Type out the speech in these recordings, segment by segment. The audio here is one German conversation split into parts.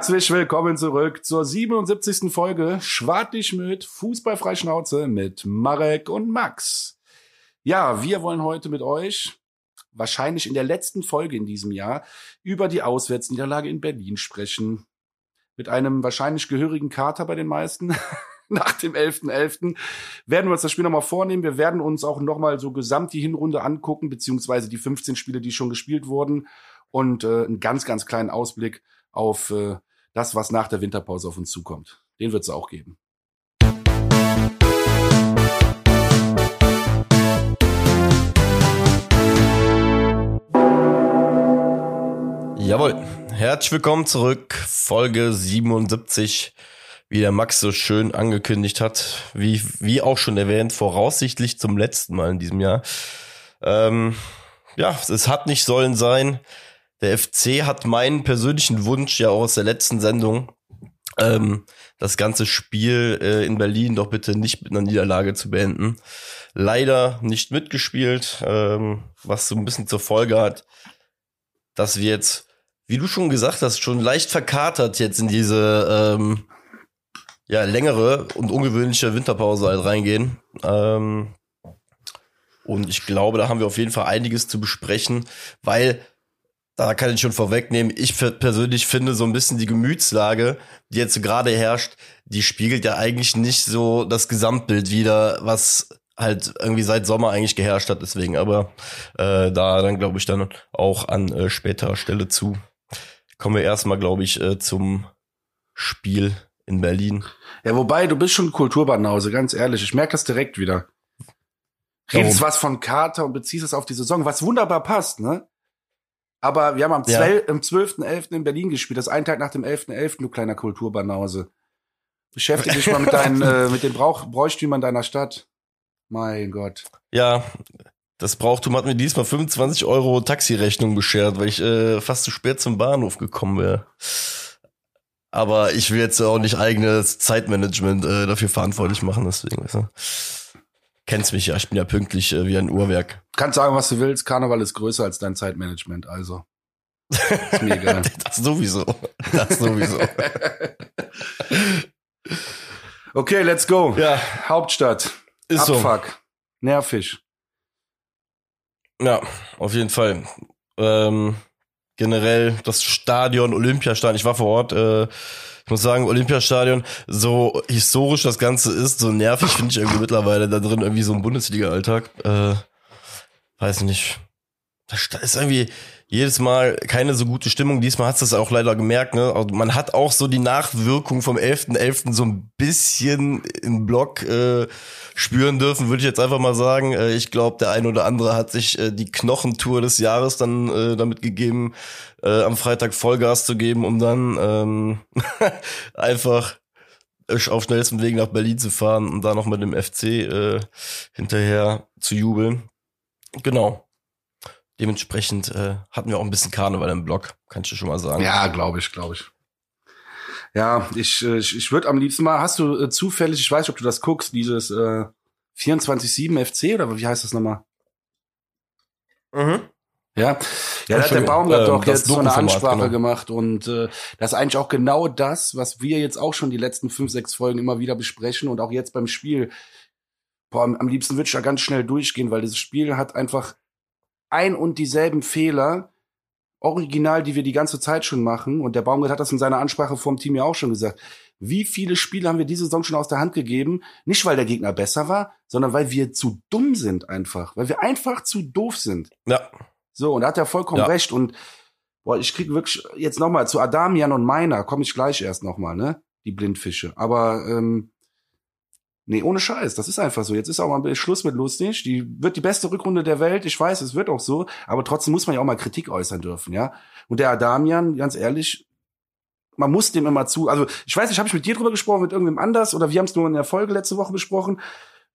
Herzlich willkommen zurück zur 77. Folge Schwartig mit Fußballfreischnauze mit Marek und Max. Ja, wir wollen heute mit euch wahrscheinlich in der letzten Folge in diesem Jahr über die Auswärtsniederlage in Berlin sprechen. Mit einem wahrscheinlich gehörigen Kater bei den meisten. Nach dem 11.11. .11. werden wir uns das Spiel nochmal vornehmen. Wir werden uns auch nochmal so gesamt die Hinrunde angucken, beziehungsweise die 15 Spiele, die schon gespielt wurden. Und äh, einen ganz, ganz kleinen Ausblick auf äh, das, was nach der Winterpause auf uns zukommt. Den wird es auch geben. Jawohl. Herzlich willkommen zurück. Folge 77. Wie der Max so schön angekündigt hat, wie, wie auch schon erwähnt, voraussichtlich zum letzten Mal in diesem Jahr. Ähm, ja, es hat nicht sollen sein. Der FC hat meinen persönlichen Wunsch ja auch aus der letzten Sendung, ähm, das ganze Spiel äh, in Berlin doch bitte nicht mit einer Niederlage zu beenden. Leider nicht mitgespielt, ähm, was so ein bisschen zur Folge hat, dass wir jetzt, wie du schon gesagt hast, schon leicht verkatert jetzt in diese ähm, ja, längere und ungewöhnliche Winterpause halt reingehen. Ähm, und ich glaube, da haben wir auf jeden Fall einiges zu besprechen, weil da kann ich schon vorwegnehmen, ich persönlich finde so ein bisschen die Gemütslage, die jetzt gerade herrscht, die spiegelt ja eigentlich nicht so das Gesamtbild wieder, was halt irgendwie seit Sommer eigentlich geherrscht hat. Deswegen, aber äh, da dann glaube ich dann auch an äh, späterer Stelle zu. Kommen wir erstmal, glaube ich, äh, zum Spiel in Berlin. Ja, wobei, du bist schon Kulturbanause, ganz ehrlich. Ich merke das direkt wieder. Redest was von Kater und beziehst es auf die Saison, was wunderbar passt, ne? Aber wir haben am, ja. am 12.11. in Berlin gespielt. Das ist ein Tag nach dem 11.11., .11., du kleiner Kulturbanause. Beschäftige dich mal mit deinen, äh, mit den Brauch Bräuchtümern deiner Stadt. Mein Gott. Ja, das Brauchtum hat mir diesmal 25 Euro Taxirechnung beschert, weil ich äh, fast zu spät zum Bahnhof gekommen wäre. Aber ich will jetzt auch nicht eigenes Zeitmanagement äh, dafür verantwortlich machen, deswegen. Weißt du kennst mich ja, ich bin ja pünktlich äh, wie ein Uhrwerk. Kannst sagen, was du willst, Karneval ist größer als dein Zeitmanagement, also. Ist mir egal. das sowieso. Das sowieso. okay, let's go. Ja. Hauptstadt. Ist Abfuck. So. Nervig. Ja, auf jeden Fall. Ähm, generell das Stadion, Olympiastadion, ich war vor Ort, äh, ich muss sagen, Olympiastadion, so historisch das Ganze ist, so nervig finde ich irgendwie mittlerweile da drin irgendwie so ein Bundesliga-Alltag. Äh, weiß nicht. Das ist irgendwie jedes Mal keine so gute Stimmung. Diesmal hast du es auch leider gemerkt. Ne? Also man hat auch so die Nachwirkung vom 11.11. .11. so ein bisschen im Block äh, spüren dürfen, würde ich jetzt einfach mal sagen. Äh, ich glaube, der ein oder andere hat sich äh, die Knochentour des Jahres dann äh, damit gegeben, äh, am Freitag Vollgas zu geben, um dann ähm, einfach auf schnellstem Weg nach Berlin zu fahren und da noch mit dem FC äh, hinterher zu jubeln. Genau. Dementsprechend äh, hatten wir auch ein bisschen Karneval im Blog, kann ich dir schon mal sagen. Ja, glaube ich, glaube ich. Ja, ich, äh, ich, ich würde am liebsten mal, hast du äh, zufällig, ich weiß nicht, ob du das guckst, dieses äh, 24-7 FC oder wie heißt das nochmal? Mhm. Ja, ja, da hat der Baumgart ähm, doch jetzt so eine Ansprache genau. gemacht und äh, das ist eigentlich auch genau das, was wir jetzt auch schon die letzten fünf, sechs Folgen immer wieder besprechen und auch jetzt beim Spiel. Boah, am, am liebsten würde ich da ganz schnell durchgehen, weil dieses Spiel hat einfach ein und dieselben Fehler, original, die wir die ganze Zeit schon machen. Und der Baumgart hat das in seiner Ansprache vom Team ja auch schon gesagt. Wie viele Spiele haben wir diese Saison schon aus der Hand gegeben? Nicht, weil der Gegner besser war, sondern weil wir zu dumm sind einfach. Weil wir einfach zu doof sind. Ja. So, und da hat er vollkommen ja. recht. Und boah, ich krieg wirklich jetzt nochmal zu Adamian und Meiner, komme ich gleich erst nochmal, ne? Die Blindfische. Aber ähm, Nee, ohne Scheiß, das ist einfach so. Jetzt ist auch mal Schluss mit lustig. Die wird die beste Rückrunde der Welt. Ich weiß, es wird auch so. Aber trotzdem muss man ja auch mal Kritik äußern dürfen, ja. Und der Adamian, ganz ehrlich, man muss dem immer zu. Also ich weiß nicht, habe ich mit dir drüber gesprochen, mit irgendwem anders oder wir haben es nur in der Folge letzte Woche besprochen.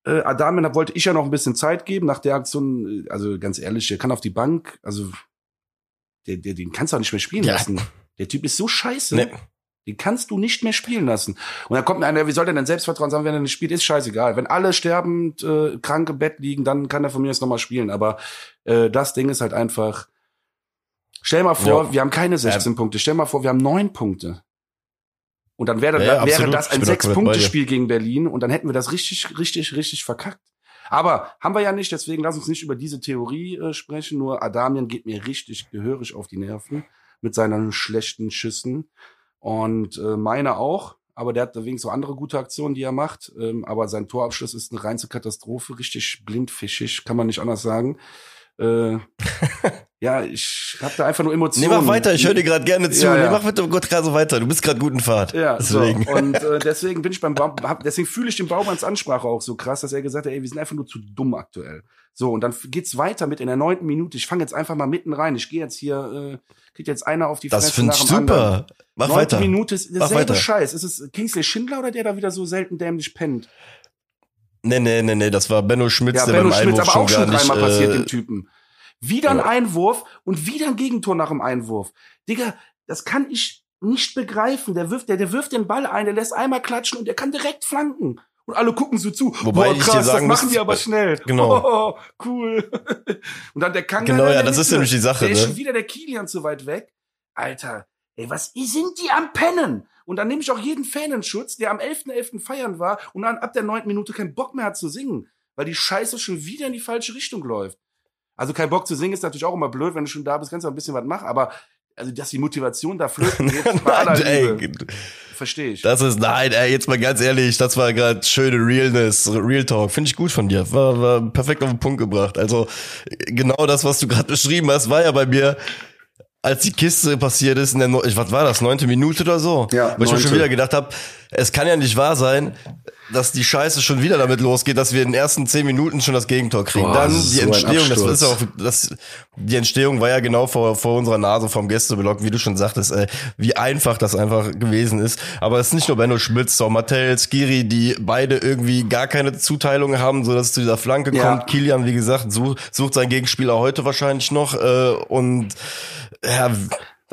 Äh, Adamian, da wollte ich ja noch ein bisschen Zeit geben nach der Aktion. Also ganz ehrlich, der kann auf die Bank. Also der, der, den kannst du auch nicht mehr spielen ja. lassen. Der Typ ist so scheiße. Nee. Den kannst du nicht mehr spielen lassen. Und dann kommt mir einer, wie soll der denn Selbstvertrauen sagen, wenn er nicht spielt, ist scheißegal. Wenn alle sterbend, äh, krank im Bett liegen, dann kann er von mir jetzt nochmal spielen. Aber äh, das Ding ist halt einfach. Stell mal vor, ja. wir haben keine 16 ja. Punkte. Stell mal vor, wir haben neun Punkte. Und dann wäre, Ja, wäre das ein Sechs-Punkte-Spiel gegen Berlin und dann hätten wir das richtig, richtig, richtig verkackt. Aber haben wir ja nicht, deswegen lass uns nicht über diese Theorie äh, sprechen. Nur Adamian geht mir richtig gehörig auf die Nerven mit seinen schlechten Schüssen. Und äh, meine auch. Aber der hat wegen so andere gute Aktionen, die er macht. Ähm, aber sein Torabschluss ist eine reinste Katastrophe, richtig blindfischig, kann man nicht anders sagen. Äh, ja, ich habe da einfach nur Nee, Emotionen. mach weiter, ich höre dir gerade gerne zu. Ja, ja. Nee, mach bitte Gott gerade so weiter. Du bist gerade gut in Fahrt. Ja, deswegen. so. Und äh, deswegen bin ich beim Baum, hab, deswegen fühle ich den Baumanns Ansprache auch so krass, dass er gesagt hat, ey, wir sind einfach nur zu dumm aktuell. So, und dann geht's weiter mit in der neunten Minute. Ich fange jetzt einfach mal mitten rein. Ich gehe jetzt hier, äh, kriegt jetzt einer auf die Das Fresse finde nach ich dem anderen. super. Mach Neunte weiter. Minute ist derselbe weiter. Scheiß. Ist es Kingsley Schindler oder der da wieder so selten dämlich pennt? Nee, nee, nee, nee, das war Benno Schmitz, Ja, der Benno beim Schmitz, Einwurf aber auch schon nicht, dreimal passiert äh, dem Typen. Wieder ein ja. Einwurf und wieder ein Gegentor nach dem Einwurf. Digga, das kann ich nicht begreifen. Der wirft, der, der wirft den Ball ein, der lässt einmal klatschen und der kann direkt flanken. Und alle gucken so zu. Wobei Boah, ich dir krass, das sagen machen die aber schnell. genau. Oh, cool. und dann der Kanga. Genau, ja, das ist nämlich die Sache, Der ist ne? schon wieder der Kilian zu weit weg. Alter, ey, was sind die am Pennen? Und dann nehme ich auch jeden Fan in Schutz, der am 11.11. feiern war und dann ab der neunten Minute keinen Bock mehr hat zu singen, weil die Scheiße schon wieder in die falsche Richtung läuft. Also kein Bock zu singen ist natürlich auch immer blöd, wenn du schon da bist, kannst du auch ein bisschen was machen, aber also dass die Motivation da flöten geht, Nein, ey, verstehe ich. das ist, nein, ey, jetzt mal ganz ehrlich, das war gerade schöne Realness, Real Talk. Finde ich gut von dir. War, war perfekt auf den Punkt gebracht. Also, genau das, was du gerade beschrieben hast, war ja bei mir, als die Kiste passiert ist, in der, was war das, neunte Minute oder so? Ja, Wo ich mir schon wieder gedacht habe, es kann ja nicht wahr sein, dass die Scheiße schon wieder damit losgeht, dass wir in den ersten zehn Minuten schon das Gegentor kriegen. Boah, Dann die so Entstehung, das ist auch, das, die Entstehung war ja genau vor, vor unserer Nase vom Gästeblock, wie du schon sagtest, ey, wie einfach das einfach gewesen ist. Aber es ist nicht nur Benno Schmitz, auch Mattel, Skiri, die beide irgendwie gar keine Zuteilung haben, so dass es zu dieser Flanke Ja. kommt. Kilian, wie gesagt, sucht, sucht seinen Gegenspieler heute wahrscheinlich noch, äh, und, ja,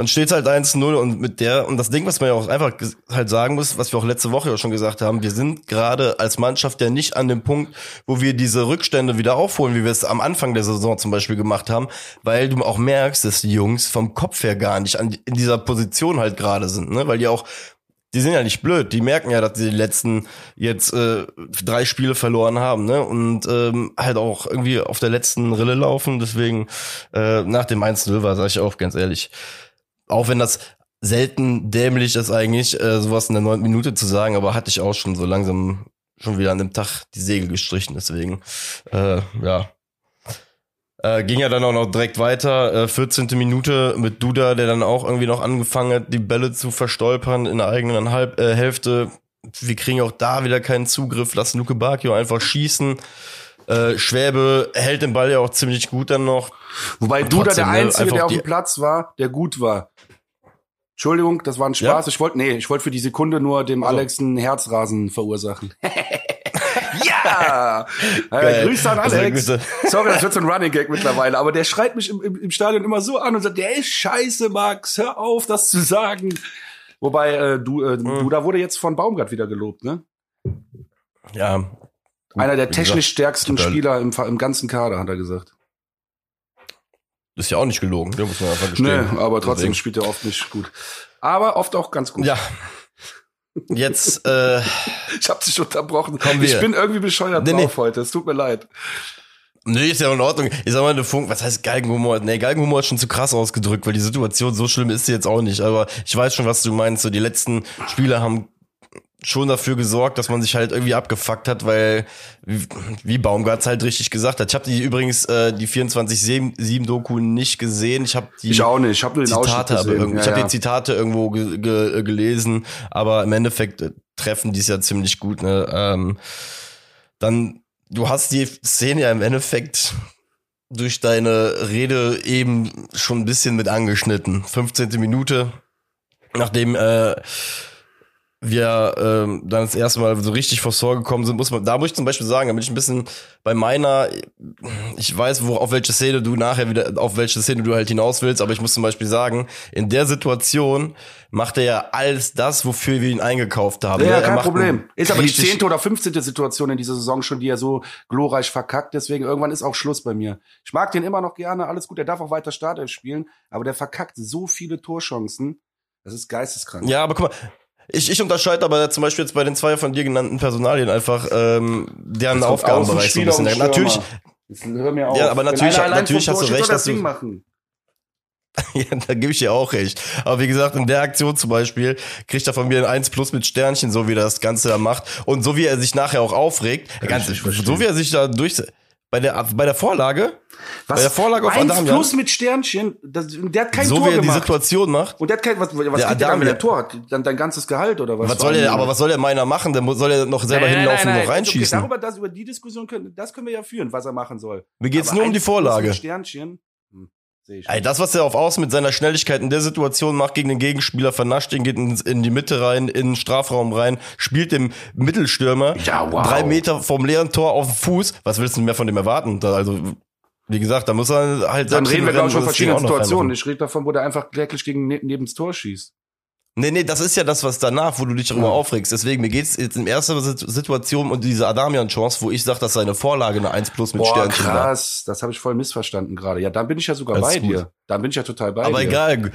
dann steht halt 1-0 und mit der, und das Ding, was man ja auch einfach halt sagen muss, was wir auch letzte Woche ja schon gesagt haben, wir sind gerade als Mannschaft ja nicht an dem Punkt, wo wir diese Rückstände wieder aufholen, wie wir es am Anfang der Saison zum Beispiel gemacht haben, weil du auch merkst, dass die Jungs vom Kopf her gar nicht an, in dieser Position halt gerade sind, ne, weil die auch die sind ja nicht blöd, die merken ja, dass sie die letzten jetzt äh, drei Spiele verloren haben, ne? Und ähm, halt auch irgendwie auf der letzten Rille laufen. Deswegen äh, nach dem 1-0 war, sag ich auch ganz ehrlich, auch wenn das selten dämlich ist eigentlich, äh, sowas in der neunten Minute zu sagen, aber hatte ich auch schon so langsam schon wieder an dem Tag die Segel gestrichen, deswegen, äh, ja. Äh, ging ja dann auch noch direkt weiter, äh, 14. Minute mit Duda, der dann auch irgendwie noch angefangen hat, die Bälle zu verstolpern in der eigenen Halb äh, Hälfte. Wir kriegen auch da wieder keinen Zugriff, lassen Luke Bakio einfach schießen. Äh, Schwäbe hält den Ball ja auch ziemlich gut dann noch. Wobei du da der ne, Einzige, der auf dem Platz war, der gut war. Entschuldigung, das war ein Spaß. Ja? Ich wollte, nee, ich wollte für die Sekunde nur dem Also. Alex einen Herzrasen verursachen. ja! äh. Grüße an Also, Alex. Grüße. Sorry, das wird so ein Running Gag mittlerweile, aber der schreit mich im, im, im Stadion immer so an und sagt, der ist scheiße, Max, hör auf, das zu sagen. Wobei, äh, du, äh, Mhm. du, da wurde jetzt von Baumgart wieder gelobt, ne? Ja. Einer der technisch stärksten. Spieler im, im ganzen Kader, hat er gesagt. Ist ja auch nicht gelogen, ne, muss man einfach Nee, gestehen. aber trotzdem Deswegen. spielt er oft nicht gut. Aber oft auch ganz gut. Ja. Jetzt, äh, Ich hab dich unterbrochen. Kommen ich wir. bin irgendwie bescheuert Nee, nee. drauf heute. Es tut mir leid. nee, ist ja in Ordnung. Ich sag mal, eine Funk, was heißt Galgenhumor? Nee, Galgenhumor ist schon zu krass ausgedrückt, weil die Situation so schlimm ist sie jetzt auch nicht. Aber ich weiß schon, was du meinst. So, die letzten Spieler haben schon dafür gesorgt, dass man sich halt irgendwie abgefuckt hat, weil, wie, Baumgart's halt richtig gesagt hat. Ich habe die übrigens, äh, die 24-7-Doku nicht gesehen. Ich habe die Ich auch nicht. Ich habe nur den Zitate, aber gesehen. ich Ja, habe ja. die Zitate irgendwo ge ge gelesen, aber im Endeffekt äh, treffen die es ja ziemlich gut. Ne? Ähm, dann, du hast die Szene ja im Endeffekt durch deine Rede eben schon ein bisschen mit angeschnitten. 15. Minute, nachdem äh, wir ähm, dann das erste Mal so richtig vors Tor gekommen sind, muss man, da muss ich zum Beispiel sagen, da bin ich ein bisschen bei meiner, ich weiß, wo, auf welche Szene du nachher wieder, auf welche Szene du halt hinaus willst, aber ich muss zum Beispiel sagen, in der Situation macht er ja alles das, wofür wir ihn eingekauft haben. Ja, ja, kein Problem. Ist aber die zehnte oder fünfzehnte Situation in dieser Saison schon, die er so glorreich verkackt. Deswegen irgendwann ist auch Schluss bei mir. Ich mag den immer noch gerne. Alles gut. Er darf auch weiter Startelf spielen. Aber der verkackt so viele Torchancen. Das ist geisteskrank. Ja, aber guck mal, Ich, ich unterscheide aber zum Beispiel jetzt bei den zwei von dir genannten Personalien einfach ähm, deren Aufgabenbereich so ein bisschen. Natürlich. Hör mir auf. Ja, aber natürlich, natürlich hast du recht, dass du, machen. Ja, da gebe ich dir auch recht. Aber wie gesagt, in der Aktion zum Beispiel kriegt er von mir ein 1 plus mit Sternchen, so wie er das Ganze da macht. Und so wie er sich nachher auch aufregt, ganz, so wie er sich da durch, bei der, bei der Vorlage, Was? bei der Vorlage auf 1 Adamian, plus mit Sternchen, das, der hat kein so Tor wie er die gemacht. Situation macht. Und der hat kein, was, was Der kriegt der dann, wenn der Tor hat? Dann dein ganzes Gehalt oder was? Was soll der, aber was soll der meiner machen? Der muss- soll er noch selber Nein, hinlaufen nein, und nein. noch reinschießen. Okay, darüber, das, über die Diskussion können, das können wir ja führen, was er machen soll. Mir geht's Aber nur um die 1 plus Vorlage. Mit Sternchen. Ey, das, was er auf Außen mit seiner Schnelligkeit in der Situation macht gegen den Gegenspieler, vernascht ihn, geht ins, in die Mitte rein, in den Strafraum rein, spielt dem Mittelstürmer Ja, wow. drei Meter vom leeren Tor auf den Fuß. Was willst du mehr von dem erwarten? Da, also, wie gesagt, da muss er halt Dann reden wir, glaube ich, von verschiedenen Situationen. Ich rede davon, wo der einfach kläglich gegen ne neben das Tor schießt. Nee, nee, das ist ja das, was danach, wo du dich darüber Ja. aufregst. Deswegen, mir geht's jetzt in erster Sit- Situation um diese Adamian-Chance, wo ich sage, dass seine Vorlage eine 1 plus mit Boah, Sternchen war. krass. Das habe ich voll missverstanden gerade. Ja, dann bin ich ja sogar Alles bei dir. Dann bin ich ja total bei Aber dir. egal. Gu-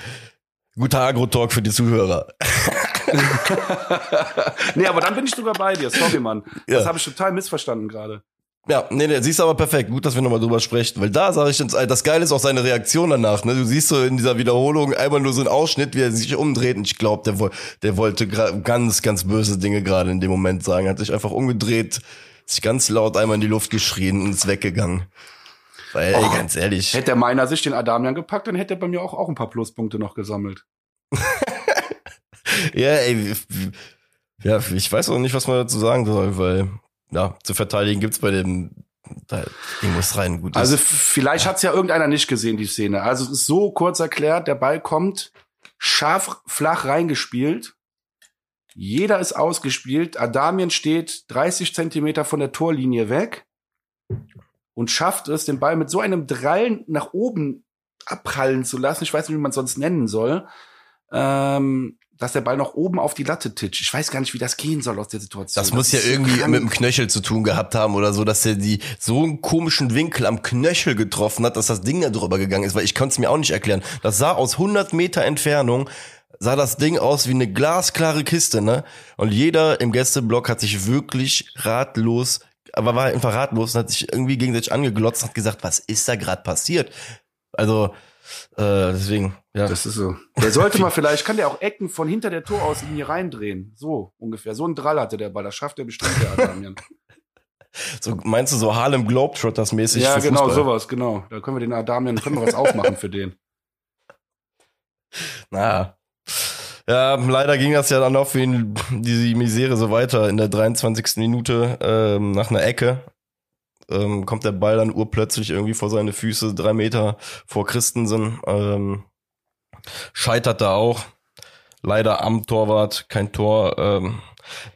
Guter Agro-Talk für die Zuhörer. nee, aber dann bin ich sogar bei dir. Sorry, Mann. Ja. Das habe ich total missverstanden gerade. Ja, nee, nee, siehst aber perfekt. Gut, dass wir nochmal drüber sprechen. Weil da sage ich das Geile ist auch seine Reaktion danach. Ne? Du siehst so in dieser Wiederholung einmal nur so einen Ausschnitt, wie er sich umdreht. Und ich glaube, der, der wollte ganz, ganz böse Dinge gerade in dem Moment sagen. Hat sich einfach umgedreht, sich ganz laut einmal in die Luft geschrien und ist weggegangen. Weil, ey, Och, ganz ehrlich. Hätte der meiner sich den Adamian gepackt, dann hätte er bei mir auch, auch ein paar Pluspunkte noch gesammelt. Ja, ey, ja, ich weiß auch nicht, was man dazu sagen soll, weil, ja, zu verteidigen gibt's bei dem, da, Ding muss rein, gut. Also vielleicht hat's ja irgendeiner nicht gesehen, die Szene. Also es ist so kurz erklärt, der Ball kommt scharf flach reingespielt. Jeder ist ausgespielt. Adamien steht 30 Zentimeter von der Torlinie weg und schafft es, den Ball mit so einem Drallen nach oben abprallen zu lassen. Ich weiß nicht, wie man es sonst nennen soll. Ähm, dass der Ball noch oben auf die Latte titscht. Ich weiß gar nicht, wie das gehen soll aus der Situation. Das muss ja irgendwie krank. mit dem Knöchel zu tun gehabt haben oder so, dass er die so einen komischen Winkel am Knöchel getroffen hat, dass das Ding da drüber gegangen ist, weil ich konnte es mir auch nicht erklären. Das sah aus 100 Meter Entfernung, sah das Ding aus wie eine glasklare Kiste, ne? Und jeder im Gästeblock hat sich wirklich ratlos, aber war einfach ratlos und hat sich irgendwie gegenseitig angeglotzt und hat gesagt, was ist da gerade passiert? Also, äh, deswegen, ja. Das ist so. Der sollte mal vielleicht, kann der auch Ecken von hinter der Torauslinie reindrehen. So ungefähr. So ein Drall hatte der Ball. Das schafft er bestimmt, der Adamian. So, meinst du so Harlem Globetrotters mäßig ja, für genau, Fußball? sowas, genau. Da können wir den Adamian, können wir was aufmachen für den. Naja. Ja, leider ging das ja dann auch für ihn, diese Misere so weiter. In der 23. Minute ähm, nach einer Ecke ähm, kommt der Ball dann urplötzlich irgendwie vor seine Füße, drei Meter vor Christensen. Ähm, scheitert da auch. Leider am Torwart, kein Tor. Ähm,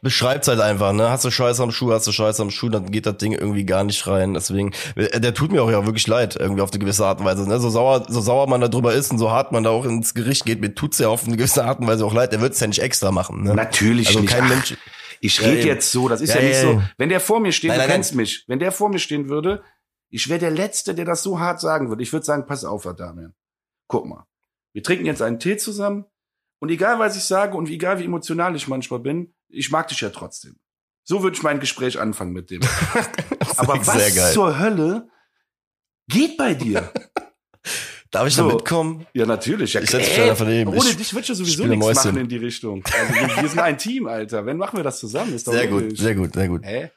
beschreibt's halt einfach, ne? Hast du Scheiße am Schuh, hast du Scheiße am Schuh, dann geht das Ding irgendwie gar nicht rein. Deswegen, äh, der tut mir auch ja wirklich leid, irgendwie auf eine gewisse Art und Weise. Ne? So sauer, so sauer man da drüber ist und so hart man da auch ins Gericht geht, mir tut's ja auf eine gewisse Art und Weise auch leid. Der wird's ja nicht extra machen. Ne? Natürlich also nicht. kein Ach, Mensch. Ich Ja, rede jetzt so, das ist ja, Ja, nicht so. Wenn der vor mir steht, Nein, du nein, kennst mich. Wenn der vor mir stehen würde, ich wäre der Letzte, der das so hart sagen würde. Ich würde sagen, pass auf, Adamian. Guck mal. Wir trinken jetzt einen Tee zusammen. Und egal, was ich sage und egal, wie emotional ich manchmal bin, ich mag dich ja trotzdem. So würde ich mein Gespräch anfangen mit dem. Aber was zur Hölle geht bei dir? Darf ich So. da mitkommen? Ja, natürlich. Ja, Ich setz mich da daneben. Ohne Ich dich wird ja sowieso nichts Mäuschen. machen in die Richtung. Also wir, wir sind ein Team, Alter. Wenn machen wir das zusammen? Ist doch Sehr gut, logisch. sehr gut, sehr gut, Hä?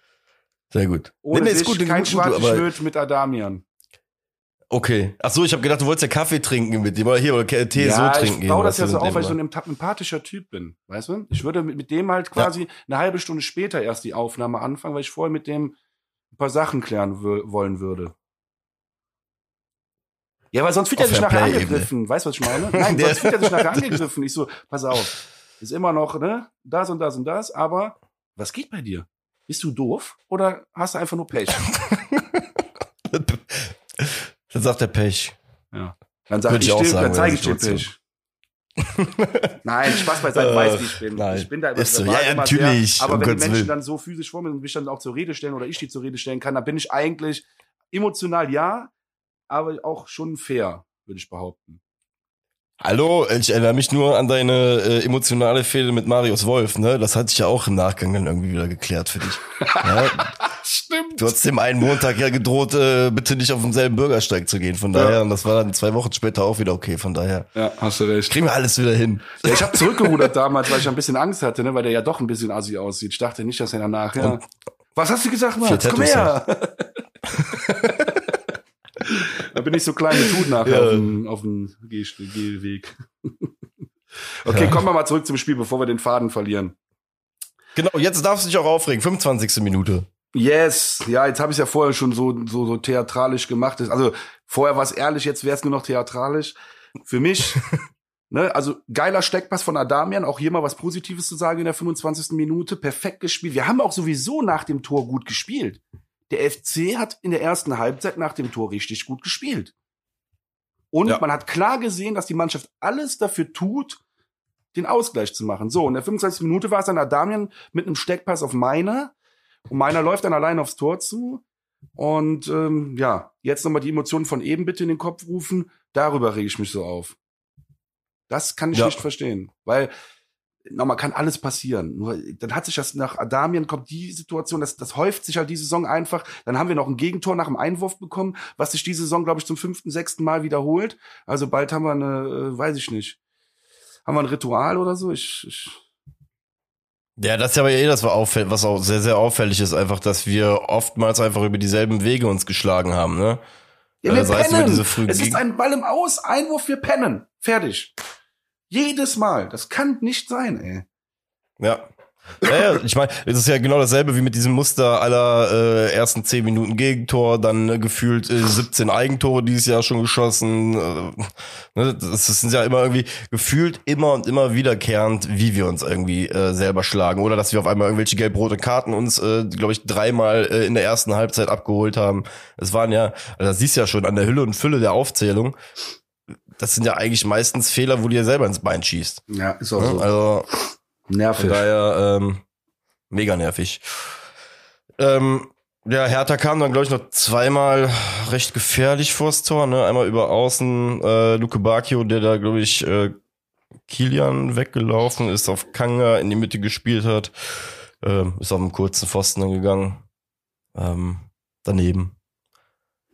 sehr gut. Ohne Nee, nee, dich ist gut, kein gut, gut, Schwert mit Adamian. Okay. Ach so, ich habe gedacht, du wolltest ja Kaffee trinken mit dem oder hier oder Tee ja, so trinken. ich baue das ja so auf, weil ich so ein emp- empathischer Typ bin. Weißt du? Ich würde mit, mit dem halt quasi eine halbe Stunde später erst die Aufnahme anfangen, weil ich vorher mit dem ein paar Sachen klären wollen würde. Ja, weil sonst wird er sich nachher angegriffen. Weißt du, was ich meine? Nein, Ja. sonst wird er sich nachher angegriffen. Ich so, pass auf. Ist immer noch, ne? Das und das und das, aber was geht bei dir? Bist du doof oder hast du einfach nur Pech? Dann sagt der Pech. Dann sag Würde ich, ich auch dir, sagen, dann zeige ich dir. Pech. Nein, Spaß beiseite, Äh, weiß wie ich bin. nein. Ich bin da Ist so. Ja, ja, immer natürlich, Sehr, aber um wenn die Gottes Menschen Willen. dann so physisch vor mir sind und mich dann auch zur Rede stellen oder ich die zur Rede stellen kann, dann bin ich eigentlich emotional ja, aber auch schon fair, würde ich behaupten. Hallo, ich erinnere mich nur an deine äh, emotionale Fehde mit Marius Wolf, ne? Das hat sich ja auch im Nachgang dann irgendwie wieder geklärt für dich. Ja? Stimmt. Du hast dem einen Montag ja gedroht, äh, bitte nicht auf denselben Bürgersteig zu gehen. Von daher, Ja. und das war dann zwei Wochen später auch wieder okay. Von daher Ja, hast du recht. kriegen wir alles wieder hin. Ja, ich habe zurückgerudert damals, weil ich ein bisschen Angst hatte, ne, weil der ja doch ein bisschen assi aussieht. Ich dachte nicht, dass er danach. Ja. Und- Was hast du gesagt, Mann? Komm her. da bin ich so klein mit Hut nachher Ja. auf dem, auf dem Geh- Gehweg. okay, Ja. kommen wir mal zurück zum Spiel, bevor wir den Faden verlieren. Genau, jetzt darfst du dich auch aufregen. 25. Minute. Yes, ja, jetzt habe ich ja vorher schon so, so, so theatralisch gemacht. Also vorher war es ehrlich, jetzt wäre es nur noch theatralisch. Für mich, ne, also geiler Steckpass von Adamian, auch hier mal was Positives zu sagen in der 25. Minute, perfekt gespielt. Wir haben auch sowieso nach dem Tor gut gespielt. Der FC hat in der ersten Halbzeit nach dem Tor richtig gut gespielt. Und Ja. man hat klar gesehen, dass die Mannschaft alles dafür tut, den Ausgleich zu machen. So, in der 25. Minute war es dann Adamian mit einem Steckpass auf Meiner. Und Meiner läuft dann allein aufs Tor zu. Und ähm, ja, jetzt nochmal die Emotionen von eben bitte in den Kopf rufen. Darüber rege ich mich so auf. Das kann ich Ja. nicht verstehen. Weil, nochmal, kann alles passieren. Nur, dann hat sich das nach Adamian kommt die Situation, das, das häuft sich halt die Saison einfach. Dann haben wir noch ein Gegentor nach dem Einwurf bekommen, was sich die Saison, glaube ich, zum fünften, sechsten Mal wiederholt. Also bald haben wir eine, äh, weiß ich nicht. Haben wir ein Ritual oder so? Ich, ich Ja, das ist ja aber eh das, was, auffällt, was auch sehr, sehr auffällig ist, einfach, dass wir oftmals einfach über dieselben Wege uns geschlagen haben, ne? Ja, wir sei es über pennen. es ist ein Ball im Aus, Einwurf, wir pennen. Fertig. Jedes Mal. Das kann nicht sein, ey. Ja. Ja, ja, ich meine, es ist ja genau dasselbe wie mit diesem Muster aller äh, ersten 10 Minuten Gegentor, dann äh, gefühlt äh, 17 Eigentore dieses Jahr schon geschossen. Äh, ne, das sind ja immer irgendwie gefühlt immer und immer wiederkehrend, wie wir uns irgendwie äh, selber schlagen. Oder dass wir auf einmal irgendwelche gelb-rote Karten uns, äh, glaube ich, dreimal äh, in der ersten Halbzeit abgeholt haben. Es waren ja, also das siehst du ja schon an der Hülle und Fülle der Aufzählung. Das sind ja eigentlich meistens Fehler, wo du dir selber ins Bein schießt. Ja, ist auch Ne? so. Also von Nervig. daher ähm, mega nervig. Ähm, ja, Hertha kam dann, glaube ich, noch zweimal recht gefährlich vors Tor. Ne? Einmal über außen äh, Luke Bacchio, der da, glaube ich, äh, Kilian weggelaufen ist, auf Kanga in die Mitte gespielt hat. Ähm, ist auf einen kurzen Pfosten dann gegangen. Ähm, daneben.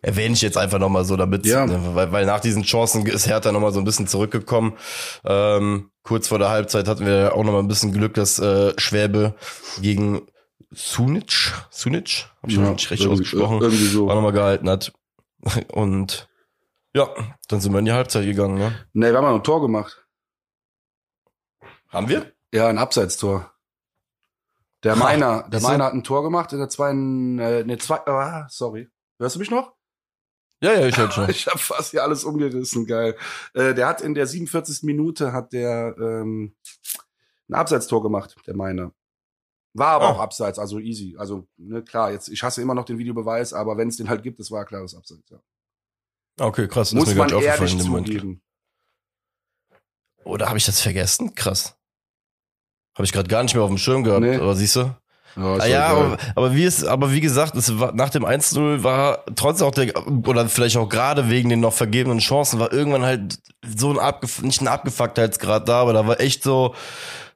Erwähne ich jetzt einfach nochmal so, damit, Ja. ne, weil, weil nach diesen Chancen ist Hertha nochmal so ein bisschen zurückgekommen. Ähm, kurz vor der Halbzeit hatten wir auch nochmal ein bisschen Glück, dass äh, Schwäbe gegen Sunic, Sunic, hab ich ja, nicht richtig irgendwie- ausgesprochen, Irgendwie so. auch nochmal gehalten hat. Und ja, dann sind wir in die Halbzeit gegangen, ne? Nee, wir haben ja noch ein Tor gemacht. Haben wir? Ja, ein Abseitstor. Der Meiner, der? Meiner hat ein Tor gemacht in der zweiten, äh, ne, zwei, ah, sorry. Hörst du mich noch? Ja, ja, ich höre schon. Ich habe fast hier alles umgerissen, geil. Äh, der hat in der 47. Minute hat der ähm, ein Abseitstor gemacht, der Meiner. War aber Ah. auch abseits, also easy. Also, ne, klar, jetzt, ich hasse immer noch den Videobeweis, aber wenn es den halt gibt, das war klares Abseits, ja. Okay, krass. das ist Muss mir gar nicht aufgefallen in dem Moment. Oder habe ich das vergessen? Krass. Habe ich gerade gar nicht mehr auf dem Schirm gehabt, Nee. aber siehst du? Ja, Ah, ja, aber, aber wie es, aber wie gesagt, es war, nach dem 1-0 war trotz auch der, oder vielleicht auch gerade wegen den noch vergebenen Chancen, war irgendwann halt so ein abgef nicht ein Abgefucktheitsgrad da, aber da war echt so,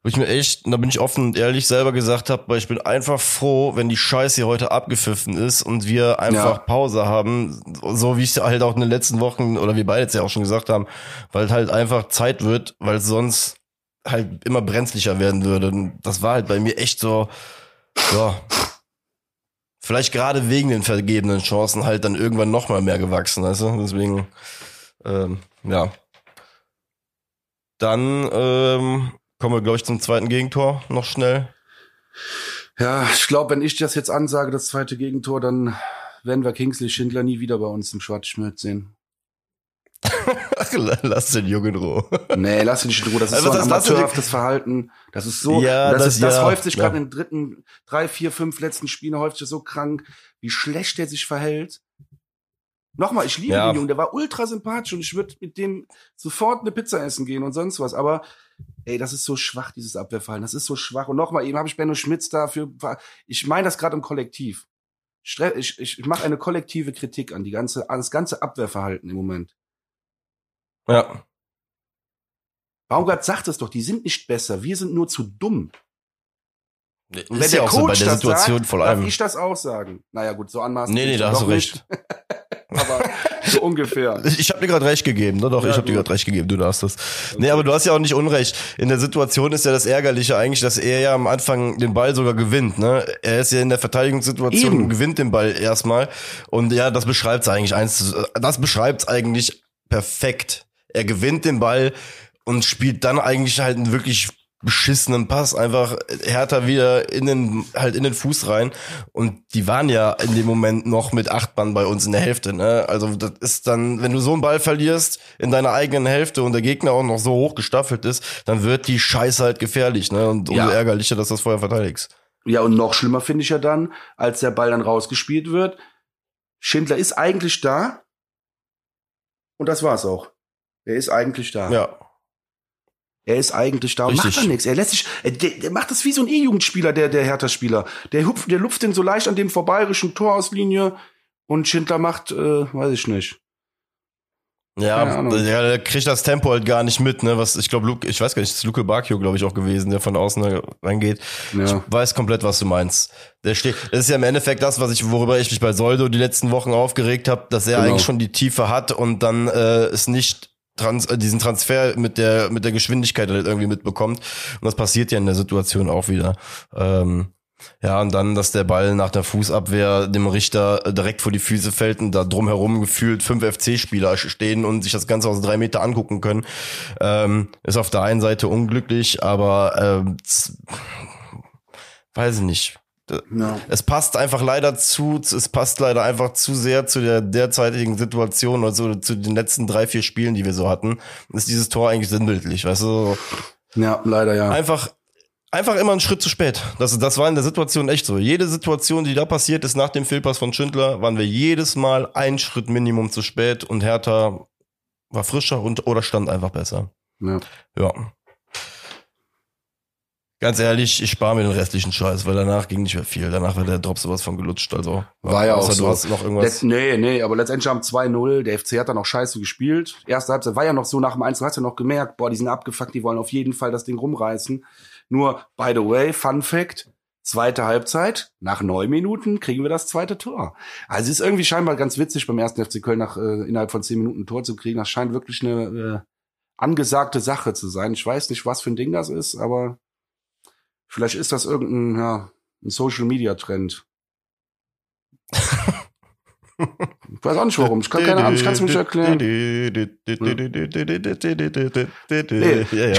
wo ich mir echt, da bin ich offen und ehrlich selber gesagt habe, weil ich bin einfach froh, wenn die Scheiße hier heute abgepfiffen ist und wir einfach Ja. Pause haben, so wie ich es halt auch in den letzten Wochen, oder wir beide jetzt ja auch schon gesagt haben, weil halt einfach Zeit wird, weil es sonst halt immer brenzlicher werden würde. Und das war halt bei mir echt so, ja, vielleicht gerade wegen den vergebenen Chancen halt dann irgendwann noch mal mehr gewachsen, weißt du? Deswegen, ähm, ja. Dann ähm, kommen wir, glaube ich, zum zweiten Gegentor noch schnell. Ja, ich glaube, wenn ich das jetzt ansage, das zweite Gegentor, dann werden wir Kingsley Schindler nie wieder bei uns im Schwarzschmidt sehen. Lass den Jungen in Ruhe. Nee, lass ihn nicht in Ruhe. Das ist Also so ein das- amateurhaftes Verhalten. Das ist so, Ja, das, das- ist, das ja, häuft sich ja. gerade in den dritten, drei, vier, fünf letzten Spielen häuft sich so krank, wie schlecht er sich verhält. Nochmal, ich liebe Ja. den Jungen, der war ultra sympathisch und ich würde mit dem sofort eine Pizza essen gehen und sonst was. Aber ey, das ist so schwach, dieses Abwehrverhalten. Das ist so schwach. Und nochmal, eben habe ich Benno Schmitz dafür. Ich meine das gerade im Kollektiv. Ich, ich, ich mache eine kollektive Kritik an die ganze, an das ganze Abwehrverhalten im Moment. Ja. Baumgart sagt es doch, die sind nicht besser, wir sind nur zu dumm. Und wenn der ja Coach so bei der Situation sagt, vor allem. darf ich das auch sagen? Naja, gut, so anmaßen. Nee, nee, da hast du recht. aber so ungefähr. Ich habe dir gerade recht gegeben, ne? Doch, ja, ich habe dir gerade recht gegeben, du darfst das. Okay. Nee, aber du hast ja auch nicht Unrecht. In der Situation ist ja das Ärgerliche eigentlich, dass er ja am Anfang den Ball sogar gewinnt, ne? Er ist ja in der Verteidigungssituation Eben. und gewinnt den Ball erstmal. Und ja, das beschreibt's eigentlich eins, das beschreibt's eigentlich perfekt. Er gewinnt den Ball und spielt dann eigentlich halt einen wirklich beschissenen Pass. Einfach härter wieder in den halt in den Fuß rein. Und die waren ja in dem Moment noch mit acht Mann bei uns in der Hälfte ne? Also das ist dann wenn du so einen Ball verlierst in deiner eigenen Hälfte und der Gegner auch noch so hoch gestaffelt ist dann wird die Scheiße halt gefährlich ne? Und umso ja. ärgerlicher dass du das vorher verteidigst. Ja und noch schlimmer finde ich ja dann als der Ball dann rausgespielt wird. Schindler ist eigentlich da. Und das war's auch er ist eigentlich da ja er ist eigentlich da und Richtig. macht dann nichts. Er lässt sich, der, der macht das wie so ein E-Jugendspieler, der, der Hertha-Spieler. Der hupft, der lupft den so leicht an dem vorbayerischen Torauslinie und Schindler macht, äh, weiß ich nicht. Ja, ja, der kriegt das Tempo halt gar nicht mit, ne? Was ich glaube, Luke, ich weiß gar nicht, das ist Luke Bacchio, glaube ich, auch gewesen, der von außen reingeht. Ja. Ich weiß komplett, was du meinst. Der steht, das ist ja im Endeffekt das, was ich, worüber ich mich bei Soldo die letzten Wochen aufgeregt habe, dass er genau. eigentlich schon die Tiefe hat und dann äh, es nicht Trans äh, diesen Transfer mit der mit der Geschwindigkeit halt irgendwie mitbekommt und das passiert ja in der Situation auch wieder. Ähm, ja, und dann, dass der Ball nach der Fußabwehr dem Richter direkt vor die Füße fällt und da drumherum gefühlt fünf FC-Spieler stehen und sich das Ganze aus drei Meter angucken können, ähm, ist auf der einen Seite unglücklich, aber ähm, weiß ich nicht. Ja. Es passt einfach leider zu, es passt leider einfach zu sehr zu der derzeitigen Situation, also zu den letzten drei, vier Spielen, die wir so hatten, ist dieses Tor eigentlich sinnbildlich, weißt du? Ja, leider ja. Einfach, einfach immer einen Schritt zu spät. Das, das war in der Situation echt so. Jede Situation, die da passiert ist nach dem Fehlpass von Schindler, waren wir jedes Mal einen Schritt Minimum zu spät und Hertha war frischer und oder stand einfach besser. Ja. ja. Ganz ehrlich, ich spare mir den restlichen Scheiß, weil danach ging nicht mehr viel. Danach war der Drop sowas von gelutscht. Also war ja auch so. Du hast noch irgendwas. Letz, nee, nee, aber letztendlich haben 2-0. Der FC hat dann auch scheiße gespielt. Erste Halbzeit war ja noch so, nach dem 1 hast du noch gemerkt, boah, die sind abgefuckt, die wollen auf jeden Fall das Ding rumreißen. Nur, by the way, Fun Fact, zweite Halbzeit, nach neun Minuten kriegen wir das zweite Tor. Also es ist irgendwie scheinbar ganz witzig beim ersten FC Köln nach äh, innerhalb von zehn Minuten ein Tor zu kriegen. Das scheint wirklich eine äh, angesagte Sache zu sein. Ich weiß nicht, was für ein Ding das ist, aber Vielleicht ist das irgendein ja, ein Social Media Trend. ich weiß auch nicht warum. Ich kann keine Ahnung, ich kann es mir nicht erklären. Nee, ich,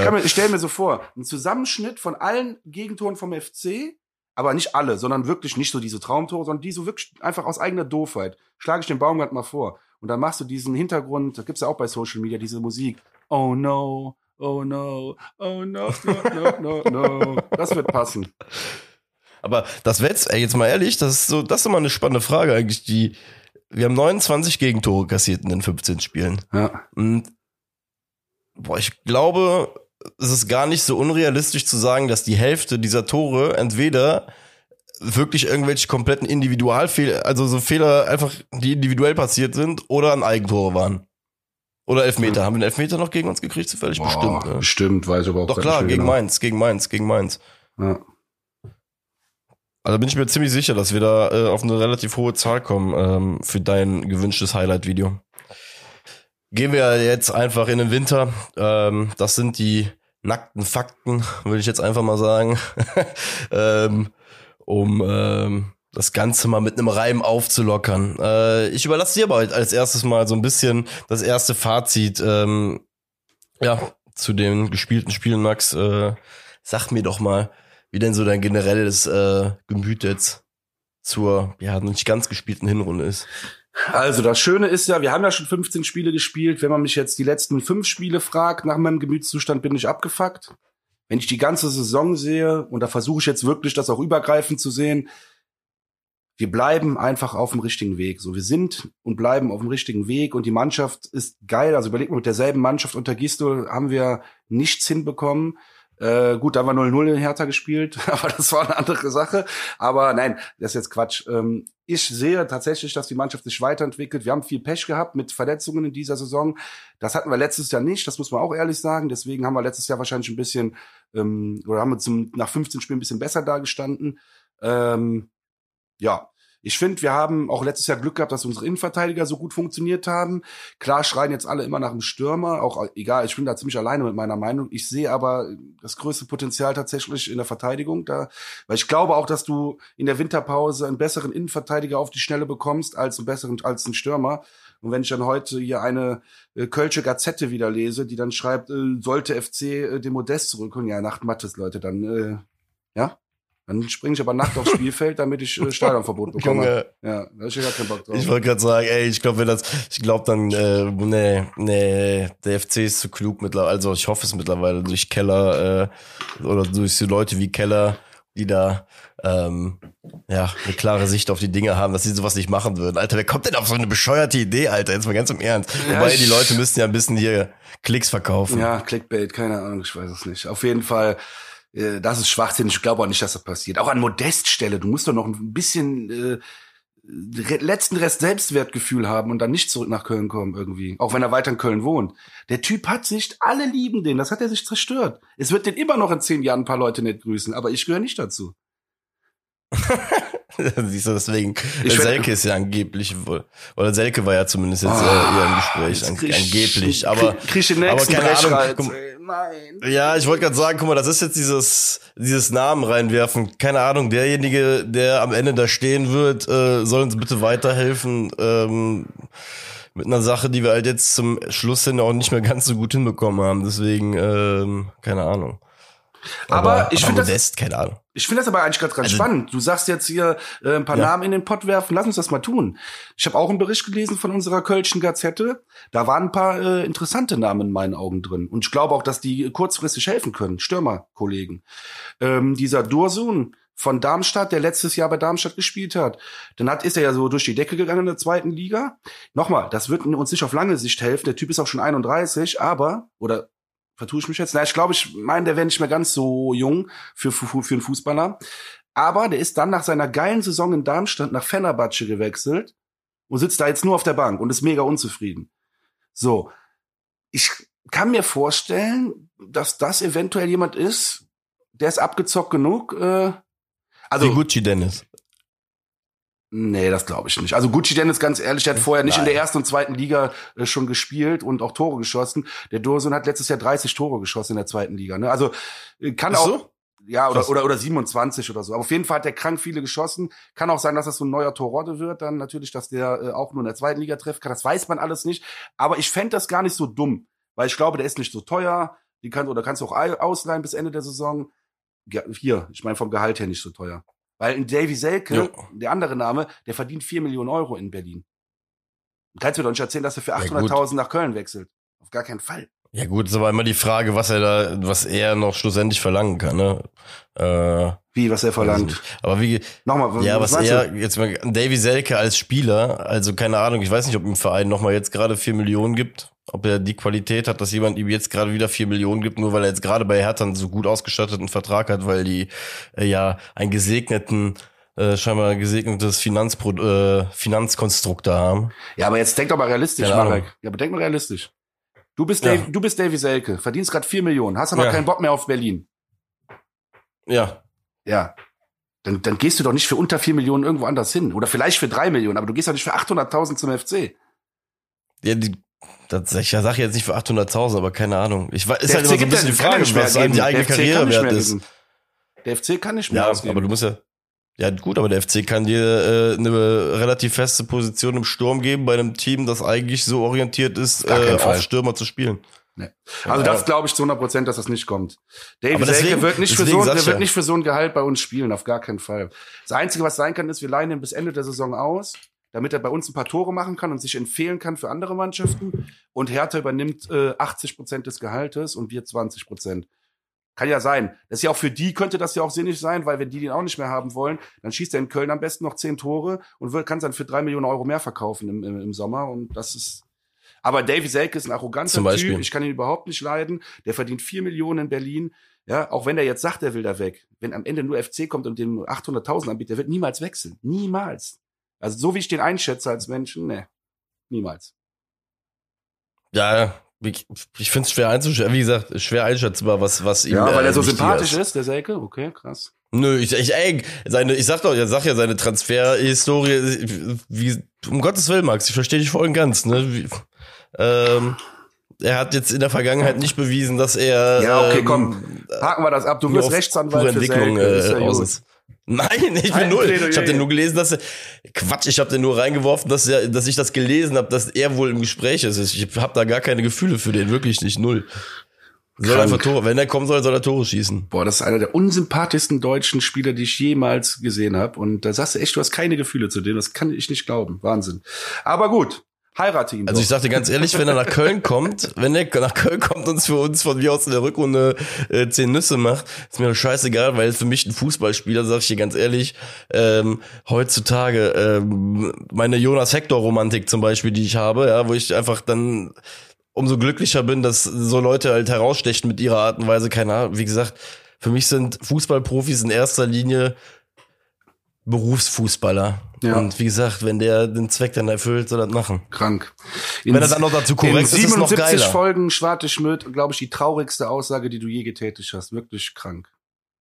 kann mir, ich stelle mir so vor, ein Zusammenschnitt von allen Gegentoren vom FC, aber nicht alle, sondern wirklich nicht so diese Traumtore, sondern die so wirklich einfach aus eigener Doofheit. Schlage ich den Baumgart mal vor. Und dann machst du diesen Hintergrund, da gibt's ja auch bei Social Media diese Musik. Oh no, oh no, oh no, no, no, no, no. Das wird passen. Aber das wird's, ey, jetzt mal ehrlich, das ist so, das ist immer eine spannende Frage eigentlich, die, wir haben 29 Gegentore kassiert in den 15 Spielen. Ja. Und, boah, ich glaube, es ist gar nicht so unrealistisch zu sagen, dass die Hälfte dieser Tore entweder wirklich irgendwelche kompletten Individualfehler, also so Fehler einfach, die individuell passiert sind oder an Eigentore waren. Oder Elfmeter. Haben wir einen Elfmeter noch gegen uns gekriegt? Zufällig Boah, bestimmt. Ne? Bestimmt, weiß ich aber auch Doch klar, gegen genau. Mainz, gegen Mainz, gegen Mainz. Ja. Also bin ich mir ziemlich sicher, dass wir da äh, auf eine relativ hohe Zahl kommen ähm, für dein gewünschtes Highlight-Video. Gehen wir jetzt einfach in den Winter. Ähm, das sind die nackten Fakten, würde ich jetzt einfach mal sagen. ähm, um ähm, das Ganze mal mit einem Reim aufzulockern. Äh, ich überlasse dir aber als erstes mal so ein bisschen das erste Fazit. Ähm, ja, zu den gespielten Spielen, Max. Äh, sag mir doch mal, wie denn so dein generelles äh, Gemüt jetzt zur ja nicht ganz gespielten Hinrunde ist. Also das Schöne ist ja, wir haben ja schon 15 Spiele gespielt. Wenn man mich jetzt die letzten fünf Spiele fragt, nach meinem Gemütszustand bin ich abgefuckt. Wenn ich die ganze Saison sehe, und da versuche ich jetzt wirklich das auch übergreifend zu sehen, wir bleiben einfach auf dem richtigen Weg. So, wir sind und bleiben auf dem richtigen Weg und die Mannschaft ist geil. Also überleg mal, mit derselben Mannschaft unter Gisto haben wir nichts hinbekommen. Äh, gut, da haben wir 0-0 in Hertha gespielt, aber das war eine andere Sache. Aber nein, das ist jetzt Quatsch. Ähm, ich sehe tatsächlich, dass die Mannschaft sich weiterentwickelt. Wir haben viel Pech gehabt mit Verletzungen in dieser Saison. Das hatten wir letztes Jahr nicht, das muss man auch ehrlich sagen. Deswegen haben wir letztes Jahr wahrscheinlich ein bisschen, ähm, oder haben wir zum, nach 15 Spielen ein bisschen besser dagestanden. Ähm, ja, ich finde, wir haben auch letztes Jahr Glück gehabt, dass unsere Innenverteidiger so gut funktioniert haben. Klar schreien jetzt alle immer nach einem Stürmer, auch egal, ich bin da ziemlich alleine mit meiner Meinung. Ich sehe aber das größte Potenzial tatsächlich in der Verteidigung da, weil ich glaube auch, dass du in der Winterpause einen besseren Innenverteidiger auf die Schnelle bekommst als einen besseren als einen Stürmer. Und wenn ich dann heute hier eine äh, Kölsche Gazette wieder lese, die dann schreibt, äh, sollte FC äh, den Modest zurückholen, ja, Nacht Mattes, Leute, dann äh, ja, dann springe ich aber nackt aufs Spielfeld, damit ich äh, Stadionverbot bekomme. Junge. Ja, da ist ja gar keinen Bock drauf. Ich wollte gerade sagen, ey, ich glaube, wenn das, ich glaube dann, äh, nee, nee, der FC ist zu klug mittlerweile. Also ich hoffe es mittlerweile durch Keller äh, oder durch so Leute wie Keller, die da ähm, ja eine klare Sicht auf die Dinge haben, dass sie sowas nicht machen würden. Alter, wer kommt denn auf so eine bescheuerte Idee, Alter? Jetzt mal ganz im Ernst. Ja, Wobei die Leute müssten ja ein bisschen hier Klicks verkaufen. Ja, Clickbait, keine Ahnung, ich weiß es nicht. Auf jeden Fall äh, das ist Schwachsinn. Ich glaube auch nicht, dass das passiert. Auch an Modeststelle. Du musst doch noch ein bisschen äh, letzten Rest Selbstwertgefühl haben und dann nicht zurück nach Köln kommen irgendwie. Auch wenn er weiter in Köln wohnt. Der Typ hat sich, alle lieben den. Das hat er sich zerstört. Es wird den immer noch in zehn Jahren ein paar Leute nicht grüßen. Aber ich gehöre nicht dazu. Siehst du, deswegen. Ich Selke ist ja angeblich, oder Selke war ja zumindest jetzt oh, eher im Gespräch, an, angeblich, aber, krieg, krieg aber keine Ahnung. Guck, Nein. Ja, ich wollte gerade sagen, guck mal, das ist jetzt dieses, dieses Namen reinwerfen. Keine Ahnung, derjenige, der am Ende da stehen wird, äh, soll uns bitte weiterhelfen. Ähm, mit einer Sache, die wir halt jetzt zum Schluss hin auch nicht mehr ganz so gut hinbekommen haben. Deswegen, ähm, keine Ahnung. Aber, aber ich finde das, keine Ahnung. Ich finde das aber eigentlich gerade ganz also, spannend. Du sagst jetzt hier äh, ein paar ja. Namen in den Pott werfen. Lass uns das mal tun. Ich habe auch einen Bericht gelesen von unserer Kölschen Gazette. Da waren ein paar äh, interessante Namen in meinen Augen drin. Und ich glaube auch, dass die kurzfristig helfen können. Stürmerkollegen. Ähm, dieser Dursun von Darmstadt, der letztes Jahr bei Darmstadt gespielt hat. Dann hat, ist er ja so durch die Decke gegangen in der zweiten Liga. Nochmal, das wird uns nicht auf lange Sicht helfen. Der Typ ist auch schon 31, aber, oder vertue ich mich jetzt? Na, ich glaube, ich meine, der wäre nicht mehr ganz so jung für, für, für einen Fußballer. Aber der ist dann nach seiner geilen Saison in Darmstadt nach Fenerbahce gewechselt und sitzt da jetzt nur auf der Bank und ist mega unzufrieden. So. Ich kann mir vorstellen, dass das eventuell jemand ist, der ist abgezockt genug. Äh, also Wie Gucci Dennis. Nee, das glaube ich nicht. Also Gucci Dennis, ganz ehrlich, der hat vorher nicht Nein. in der ersten und zweiten Liga äh, schon gespielt und auch Tore geschossen. Der Dursun hat letztes Jahr 30 Tore geschossen in der zweiten Liga. Ne? Also äh, kann Ach auch. Ja, oder, oder, oder 27 oder so. Aber auf jeden Fall hat der krank viele geschossen. Kann auch sein, dass das so ein neuer Torrodde wird, dann natürlich, dass der äh, auch nur in der zweiten Liga treffen kann. Das weiß man alles nicht. Aber ich fände das gar nicht so dumm, weil ich glaube, der ist nicht so teuer. Die kann, oder kannst du auch ausleihen bis Ende der Saison. Ja, hier, ich meine vom Gehalt her nicht so teuer. Weil in Davy Selke, ja. der andere Name, der verdient vier Millionen Euro in Berlin. Du kannst mir doch nicht erzählen, dass er für 800.000 nach Köln wechselt. Auf gar keinen Fall. Ja gut, ist aber immer die Frage, was er da, was er noch schlussendlich verlangen kann, ne? Äh, wie, was er verlangt? Aber wie, nochmal, ja, was, was er, du? jetzt mal, Davy Selke als Spieler, also keine Ahnung, ich weiß nicht, ob im Verein nochmal jetzt gerade vier Millionen gibt, ob er die Qualität hat, dass jemand ihm jetzt gerade wieder vier Millionen gibt, nur weil er jetzt gerade bei Hertha einen so gut ausgestatteten Vertrag hat, weil die äh, ja einen gesegneten äh, scheinbar gesegnetes Finanzpro äh, Finanzkonstrukt da haben. Ja, aber jetzt denk doch mal realistisch, Marek. Ja, aber denk mal realistisch. Du bist, ja. Dave, du bist Davy Selke, verdienst gerade vier Millionen, hast aber ja. keinen Bock mehr auf Berlin. Ja. Ja. Dann, dann gehst du doch nicht für unter vier Millionen irgendwo anders hin. Oder vielleicht für drei Millionen, aber du gehst doch nicht für 800.000 zum FC. Ja, die, das, ich sage jetzt nicht für 800.000, aber keine Ahnung. Ich weiß, ist halt immer so ein bisschen die Frage, was einem die eigene Karriere wert ist. Der FC kann nicht mehr ja, ausgeben. aber du musst ja, ja gut, aber der FC kann dir äh, eine relativ feste Position im Sturm geben bei einem Team, das eigentlich so orientiert ist, äh, auf Stürmer zu spielen. Nee. Also das glaube ich zu 100 Prozent, dass das nicht kommt. David Selke wird nicht für so, der ja. wird nicht für so ein Gehalt bei uns spielen, auf gar keinen Fall. Das Einzige, was sein kann, ist, wir leihen ihn bis Ende der Saison aus damit er bei uns ein paar Tore machen kann und sich empfehlen kann für andere Mannschaften. Und Hertha übernimmt äh, 80 Prozent des Gehaltes und wir 20 Prozent. Kann ja sein. Das ist ja auch für die könnte das ja auch sinnig sein, weil wenn die den auch nicht mehr haben wollen, dann schießt er in Köln am besten noch zehn Tore und kann es dann für drei Millionen Euro mehr verkaufen im, im, im Sommer. Und das ist. Aber Davy Selke ist ein arroganter Typ. Ich kann ihn überhaupt nicht leiden. Der verdient vier Millionen in Berlin. Ja, auch wenn er jetzt sagt, er will da weg. Wenn am Ende nur FC kommt und dem 800.000 anbietet, der wird niemals wechseln. Niemals. Also so wie ich den einschätze als Menschen, ne, niemals. Ja, ich, ich finde es schwer einzuschätzen. Wie gesagt, schwer einschätzbar, was, was ihm. Ja, weil äh, er so wichtiger sympathisch ist, der Selke. Okay, krass. Nö, ich, ich, ey, seine, ich sag doch, ich sag ja, seine Transferhistorie, wie, um Gottes Willen, Max, ich verstehe dich voll und ganz, ne? Wie, ähm, er hat jetzt in der Vergangenheit nicht bewiesen, dass er. Ja, okay, ähm, komm. Haken wir das ab. Du wirst Rechtsanwalt für Selke. Ist äh, ja aus ist. Nein, ich bin Ein null. Plädoyer. Ich habe den nur gelesen, dass er, Quatsch, ich habe den nur reingeworfen, dass er, dass ich das gelesen habe, dass er wohl im Gespräch ist. Ich habe da gar keine Gefühle für den, wirklich nicht null. Soll einfach Tore, wenn er kommen soll, soll er Tore schießen. Boah, das ist einer der unsympathischsten deutschen Spieler, die ich jemals gesehen habe. Und da sagst du echt, du hast keine Gefühle zu dem. Das kann ich nicht glauben. Wahnsinn. Aber gut, heirate ihn Also doch. ich sagte ganz ehrlich, wenn er nach Köln kommt, wenn er nach Köln kommt und für uns von mir aus in der Rückrunde äh, zehn Nüsse macht, ist mir doch scheißegal, weil für mich ein Fußballspieler, sag ich dir ganz ehrlich, ähm, heutzutage ähm, meine Jonas Hector Romantik zum Beispiel, die ich habe, ja, wo ich einfach dann umso glücklicher bin, dass so Leute halt herausstechen mit ihrer Art und Weise, keine Ahnung, wie gesagt, für mich sind Fußballprofis in erster Linie Berufsfußballer. Ja. Und wie gesagt, wenn der den Zweck dann erfüllt, soll er das machen. Krank. Wenn er dann noch dazu korrekt in ist, ist es noch 77 geiler. Folgen Schwarte Schmidt, glaube ich, die traurigste Aussage, die du je getätigt hast. Wirklich krank.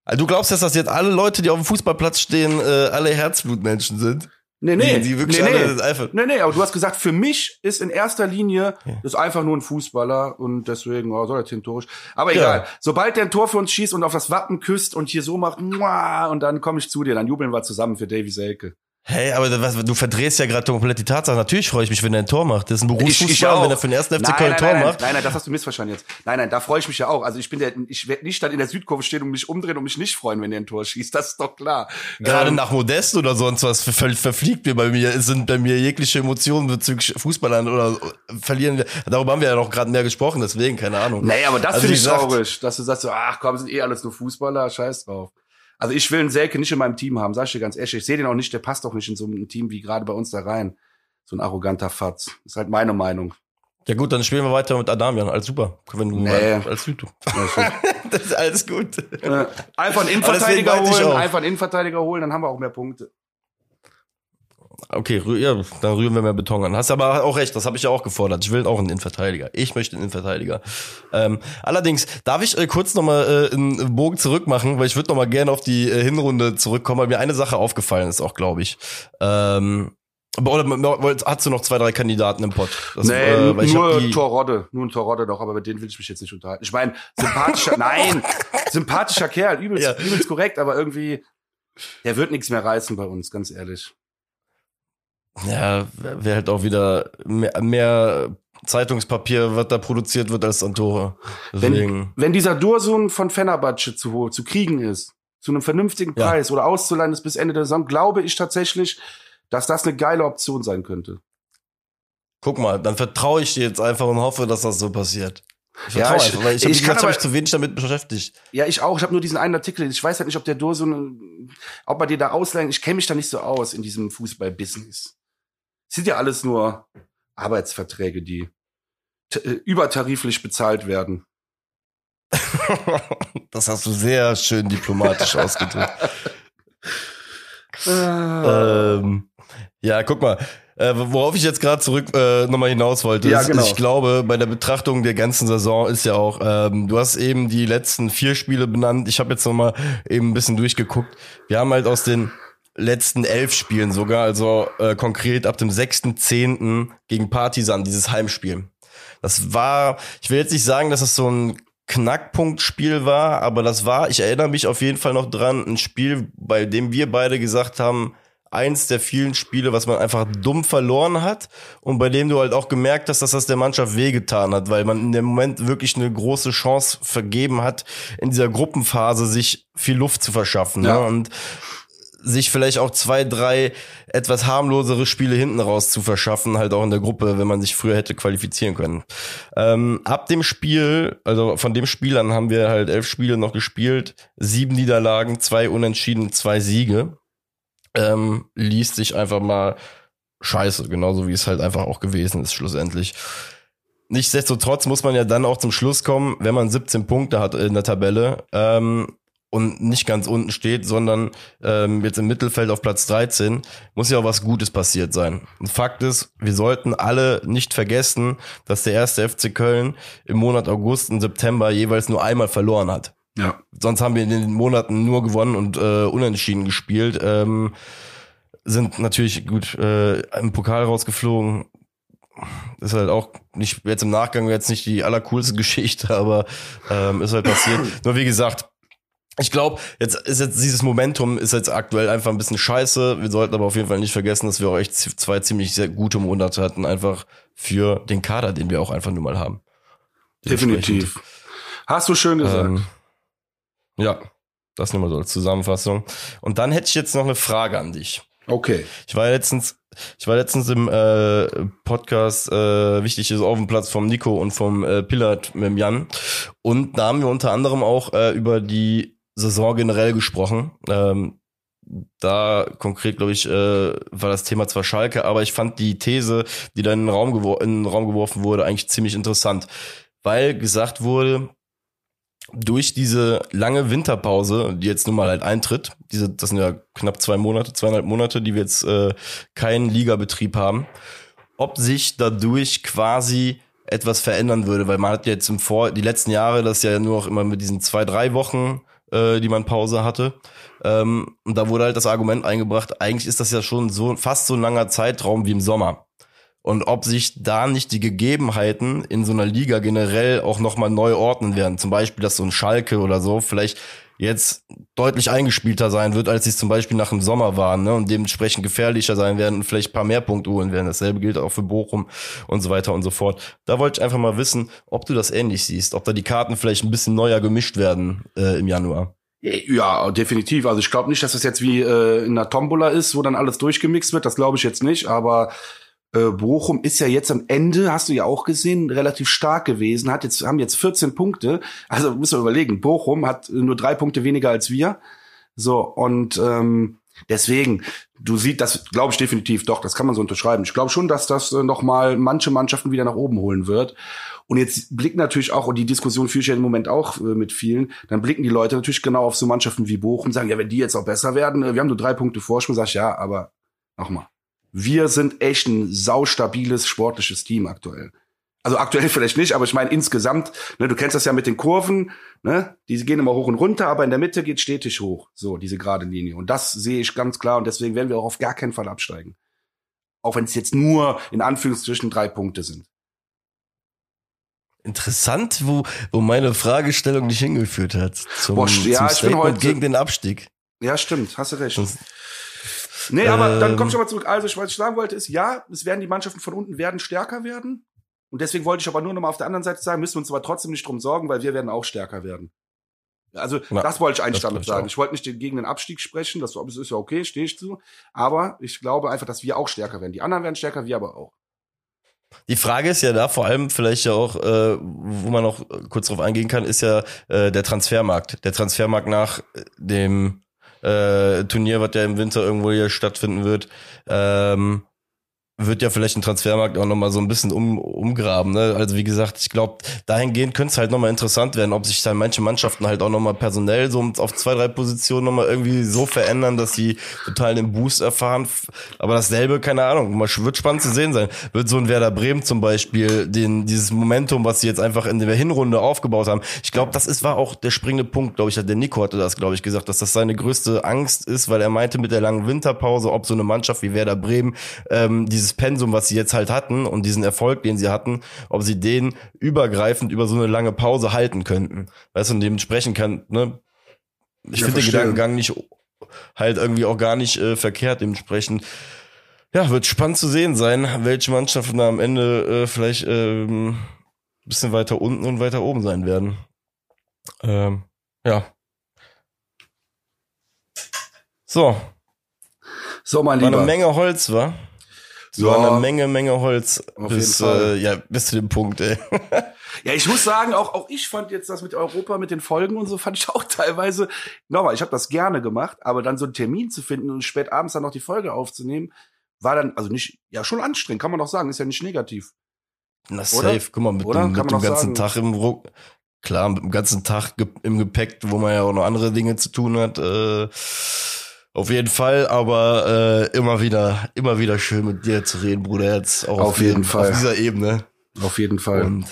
Also du glaubst, dass das jetzt alle Leute, die auf dem Fußballplatz stehen, äh, alle Herzblutmenschen sind? Nee, nee. Die, die wirklich nee, alle nee. einfach. Nee, nee, aber du hast gesagt, für mich ist in erster Linie, Ja. ist einfach nur ein Fußballer und deswegen, oh, soll er zehn Tore sch- Aber Ja. egal. Sobald der ein Tor für uns schießt und auf das Wappen küsst und hier so macht, und dann komme ich zu dir, dann jubeln wir zusammen für Davy Selke. Hey, aber was, du verdrehst ja gerade komplett die Tatsache. Natürlich freue ich mich, wenn er ein Tor macht. Das ist ein Berufsfußballer, wenn er für den ersten FC nein, Köln ein Tor nein, macht. Nein, nein, das hast du missverstanden jetzt. Nein, nein, da freue ich mich ja auch. Also ich bin der, ich werde nicht dann in der Südkurve stehen und mich umdrehen und mich nicht freuen, wenn der ein Tor schießt. Das ist doch klar. Gerade Ähm, nach Modest oder sonst was ver verfliegt mir bei mir, es sind bei mir jegliche Emotionen bezüglich Fußballern oder verlieren wir. Darüber haben wir ja noch gerade mehr gesprochen, deswegen, keine Ahnung. Nee, aber das Also finde ich gesagt- traurig, dass du sagst so, ach komm, sind eh alles nur Fußballer, scheiß drauf. Also ich will einen Selke nicht in meinem Team haben, sag ich dir ganz ehrlich. Ich sehe den auch nicht, der passt auch nicht in so ein Team wie gerade bei uns da rein. So ein arroganter Fatz. Ist halt meine Meinung. Ja gut, dann spielen wir weiter mit Adamian. Alles super. Wenn du Nee. mal. Ja, schon. Das ist alles gut. Einfach einen Innenverteidiger holen, einfach einen Innenverteidiger holen, dann haben wir auch mehr Punkte. Okay, ja, dann rühren wir mehr Beton an. Hast aber auch recht, das habe ich ja auch gefordert. Ich will auch einen Innenverteidiger. Ich möchte einen Innenverteidiger. Ähm, allerdings, darf ich äh, kurz nochmal äh, einen Bogen zurückmachen, weil ich würde nochmal gerne auf die äh, Hinrunde zurückkommen, weil mir eine Sache aufgefallen ist auch, glaube ich. Ähm, aber- oder hast du noch zwei, drei Kandidaten im Pott? Das, nee, äh, nur Torrodde, nur ein Torrodde doch, aber mit denen will ich mich jetzt nicht unterhalten. Ich meine, sympathischer, nein, sympathischer Kerl, übelst, Ja. übelst korrekt, aber irgendwie, der wird nichts mehr reißen bei uns, ganz ehrlich. Ja, wäre halt auch wieder mehr, mehr Zeitungspapier, was da produziert wird, als an Tore. Deswegen. Wenn dieser Dursun von Fenerbahce zu, zu kriegen ist, zu einem vernünftigen Ja. Preis oder auszuleihen ist bis Ende der Saison, glaube ich tatsächlich, dass das eine geile Option sein könnte. Guck mal, dann vertraue ich dir jetzt einfach und hoffe, dass das so passiert. Ich Ja, ich- einfach, ich, ich wie kann aber- ich zu wenig damit beschäftigt. Ja, ich auch. Ich habe nur diesen einen Artikel. Ich weiß halt nicht, ob der Dursun, ob man dir da ausleihen. Ich kenne mich da nicht so aus in diesem Fußball-Business. Sind ja alles nur Arbeitsverträge, die äh, übertariflich bezahlt werden. das hast du sehr schön diplomatisch ausgedrückt. Äh, ähm, ja, guck mal. Äh, worauf ich jetzt gerade zurück äh, nochmal hinaus wollte, Ja, ist, genau. ich glaube, bei der Betrachtung der ganzen Saison ist ja auch, ähm, du hast eben die letzten vier Spiele benannt. Ich habe jetzt nochmal eben ein bisschen durchgeguckt. Wir haben halt aus den letzten elf Spielen sogar, also äh, konkret ab dem 6.10. gegen Partisan, dieses Heimspiel. Das war, ich will jetzt nicht sagen, dass es so ein Knackpunktspiel war, aber das war, ich erinnere mich auf jeden Fall noch dran, ein Spiel, bei dem wir beide gesagt haben, eins der vielen Spiele, was man einfach dumm verloren hat und bei dem du halt auch gemerkt hast, dass das der Mannschaft wehgetan hat, weil man in dem Moment wirklich eine große Chance vergeben hat, in dieser Gruppenphase sich viel Luft zu verschaffen. Ja. Ne? Und sich vielleicht auch zwei, drei etwas harmlosere Spiele hinten raus zu verschaffen, halt auch in der Gruppe, wenn man sich früher hätte qualifizieren können. Ähm, ab dem Spiel, also von dem Spiel an haben wir halt elf Spiele noch gespielt, sieben Niederlagen, zwei Unentschieden, zwei Siege. Ähm, liest sich einfach mal scheiße, genauso wie es halt einfach auch gewesen ist schlussendlich. nichtsdestotrotz muss man ja dann auch zum Schluss kommen, wenn man 17 Punkte hat in der Tabelle ähm, und nicht ganz unten steht, sondern ähm, jetzt im Mittelfeld auf Platz 13, muss ja auch was Gutes passiert sein. Und Fakt ist, wir sollten alle nicht vergessen, dass der erste FC Köln im Monat August und September jeweils nur einmal verloren hat. Ja. Sonst haben wir in den Monaten nur gewonnen und äh, unentschieden gespielt. Ähm, sind natürlich gut äh, im Pokal rausgeflogen. Ist halt auch nicht jetzt im Nachgang jetzt nicht die allercoolste Geschichte, aber ähm, ist halt passiert. Nur wie gesagt, ich glaube, jetzt ist jetzt dieses Momentum ist jetzt aktuell einfach ein bisschen scheiße. Wir sollten aber auf jeden Fall nicht vergessen, dass wir auch echt zwei ziemlich sehr gute Monate hatten, einfach für den Kader, den wir auch einfach nur mal haben. Definitiv. Hast du schön gesagt. Ähm, ja, das nur mal so als Zusammenfassung. Und dann hätte ich jetzt noch eine Frage an dich. Okay. Ich war letztens, ich war letztens im äh, Podcast äh, Wichtig ist auf dem Platz vom Nico und vom äh, Pilat mit dem Jan. Und da haben wir unter anderem auch äh, über die Saison generell gesprochen. Ähm, da konkret, glaube ich, äh, war das Thema zwar Schalke, aber ich fand die These, die dann in den, Raum in den Raum geworfen wurde, eigentlich ziemlich interessant. Weil gesagt wurde, durch diese lange Winterpause, die jetzt nun mal halt eintritt, diese, das sind ja knapp zwei Monate, zweieinhalb Monate, die wir jetzt äh, keinen Ligabetrieb haben, ob sich dadurch quasi etwas verändern würde, weil man hat jetzt im Vor die letzten Jahre das ja nur auch immer mit diesen zwei, drei Wochen, äh, die man Pause hatte. Ähm, und da wurde halt das Argument eingebracht, eigentlich ist das ja schon so fast so ein langer Zeitraum wie im Sommer und ob sich da nicht die Gegebenheiten in so einer Liga generell auch nochmal neu ordnen werden. Zum Beispiel, dass so ein Schalke oder so vielleicht jetzt deutlich eingespielter sein wird, als sie es zum Beispiel nach dem Sommer waren ne? und dementsprechend gefährlicher sein werden und vielleicht ein paar mehr Punkte holen werden. Dasselbe gilt auch für Bochum und so weiter und so fort. Da wollte ich einfach mal wissen, ob du das ähnlich siehst, ob da die Karten vielleicht ein bisschen neuer gemischt werden äh, im Januar. Ja, definitiv. Also ich glaube nicht, dass das jetzt wie äh, in einer Tombola ist, wo dann alles durchgemixt wird. Das glaube ich jetzt nicht. Aber äh, Bochum ist ja jetzt am Ende, hast du ja auch gesehen, relativ stark gewesen, hat jetzt, haben jetzt 14 Punkte. Also müssen wir überlegen, Bochum hat nur drei Punkte weniger als wir. So, und ähm, deswegen, du siehst das, glaube ich definitiv, doch, das kann man so unterschreiben. Ich glaube schon, dass das äh, nochmal manche Mannschaften wieder nach oben holen wird. Und jetzt blicken natürlich auch, und die Diskussion führe ich ja im Moment auch äh, mit vielen, dann blicken die Leute natürlich genau auf so Mannschaften wie Bochum und sagen, ja, wenn die jetzt auch besser werden, äh, wir haben nur drei Punkte Vorsprung, sag ich, ja, aber nochmal wir sind echt ein saustabiles sportliches Team aktuell. Also aktuell vielleicht nicht, aber ich meine insgesamt, ne, du kennst das ja mit den Kurven, ne, die gehen immer hoch und runter, aber in der Mitte geht stetig hoch, so diese gerade Linie. Und das sehe ich ganz klar und deswegen werden wir auch auf gar keinen Fall absteigen. Auch wenn es jetzt nur in Anführungsstrichen drei Punkte sind. Interessant, wo, wo meine Fragestellung dich hingeführt hat. Zum, Boah, ja, zum ich bin heute gegen den Abstieg. Ja, stimmt, hast du recht. Das, Nee, aber ähm, dann komm ich mal zurück. Also, was ich sagen wollte, ist, ja, es werden die Mannschaften von unten werden stärker werden. Und deswegen wollte ich aber nur noch mal auf der anderen Seite sagen, müssen wir uns aber trotzdem nicht drum sorgen, weil wir werden auch stärker werden. Also, ja, das wollte ich eigentlich damit sagen. Auch. Ich wollte nicht gegen den Abstieg sprechen, das ist ja okay, stehe ich zu. Aber ich glaube einfach, dass wir auch stärker werden. Die anderen werden stärker, wir aber auch. Die Frage ist ja da vor allem vielleicht ja auch, äh, wo man noch kurz drauf eingehen kann, ist ja äh, der Transfermarkt. Der Transfermarkt nach dem äh, Turnier, was ja im Winter irgendwo hier stattfinden wird. Ähm, wird ja vielleicht ein Transfermarkt auch nochmal so ein bisschen um, umgraben. Ne? Also wie gesagt, ich glaube, dahingehend könnte es halt nochmal interessant werden, ob sich dann manche Mannschaften halt auch nochmal personell so auf zwei, drei Positionen nochmal irgendwie so verändern, dass sie total den Boost erfahren. Aber dasselbe, keine Ahnung, wird spannend zu sehen sein. Wird so ein Werder Bremen zum Beispiel, den, dieses Momentum, was sie jetzt einfach in der Hinrunde aufgebaut haben. Ich glaube, das ist, war auch der springende Punkt, glaube ich, der Nico hatte das, glaube ich, gesagt, dass das seine größte Angst ist, weil er meinte mit der langen Winterpause, ob so eine Mannschaft wie Werder Bremen ähm, dieses Pensum, was sie jetzt halt hatten und diesen Erfolg, den sie hatten, ob sie den übergreifend über so eine lange Pause halten könnten. Weißt du, und dementsprechend kann, ne, ich ja, finde den Gedankengang nicht halt irgendwie auch gar nicht äh, verkehrt. Dementsprechend, ja, wird spannend zu sehen sein, welche Mannschaften da am Ende äh, vielleicht ähm, bisschen weiter unten und weiter oben sein werden. Ähm, ja. So. So, mein Lieber. War eine Menge Holz, war. So ja, eine Menge, Menge Holz bis, äh, ja, bis zu dem Punkt, ey. ja, ich muss sagen, auch, auch ich fand jetzt das mit Europa, mit den Folgen und so, fand ich auch teilweise, nochmal, ich habe das gerne gemacht, aber dann so einen Termin zu finden und spät abends dann noch die Folge aufzunehmen, war dann, also nicht, ja, schon anstrengend, kann man doch sagen, ist ja nicht negativ. Na safe, guck mal, mit, dem, mit dem ganzen sagen. Tag im Ruck. Klar, mit dem ganzen Tag im Gepäck, wo man ja auch noch andere Dinge zu tun hat. Äh, auf jeden Fall, aber äh, immer wieder, immer wieder schön mit dir zu reden, Bruder. Jetzt auch auf, auf jeden Fall. Auf dieser Ebene. Auf jeden Fall. Und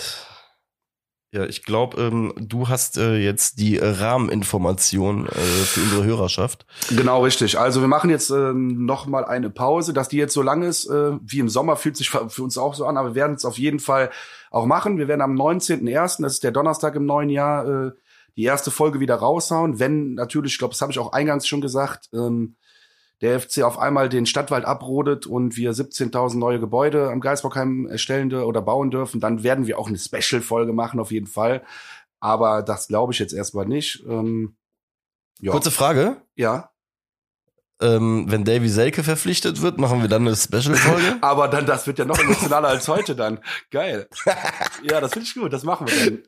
ja, ich glaube, ähm, du hast äh, jetzt die äh, Rahmeninformation äh, für unsere Hörerschaft. Genau, richtig. Also wir machen jetzt ähm, noch mal eine Pause. Dass die jetzt so lang ist, äh, wie im Sommer, fühlt sich für uns auch so an. Aber wir werden es auf jeden Fall auch machen. Wir werden am 19.01., das ist der Donnerstag im neuen Jahr, äh, die erste Folge wieder raushauen. Wenn natürlich, ich glaube, das habe ich auch eingangs schon gesagt, ähm, der FC auf einmal den Stadtwald abrodet und wir 17.000 neue Gebäude am Geisbockheim erstellen oder bauen dürfen, dann werden wir auch eine Special-Folge machen, auf jeden Fall. Aber das glaube ich jetzt erstmal nicht. Ähm, ja. Kurze Frage. Ja. Ähm, wenn Davy Selke verpflichtet wird, machen wir dann eine Special-Folge. Aber dann, das wird ja noch emotionaler als heute dann. Geil. Ja, das finde ich gut, das machen wir dann.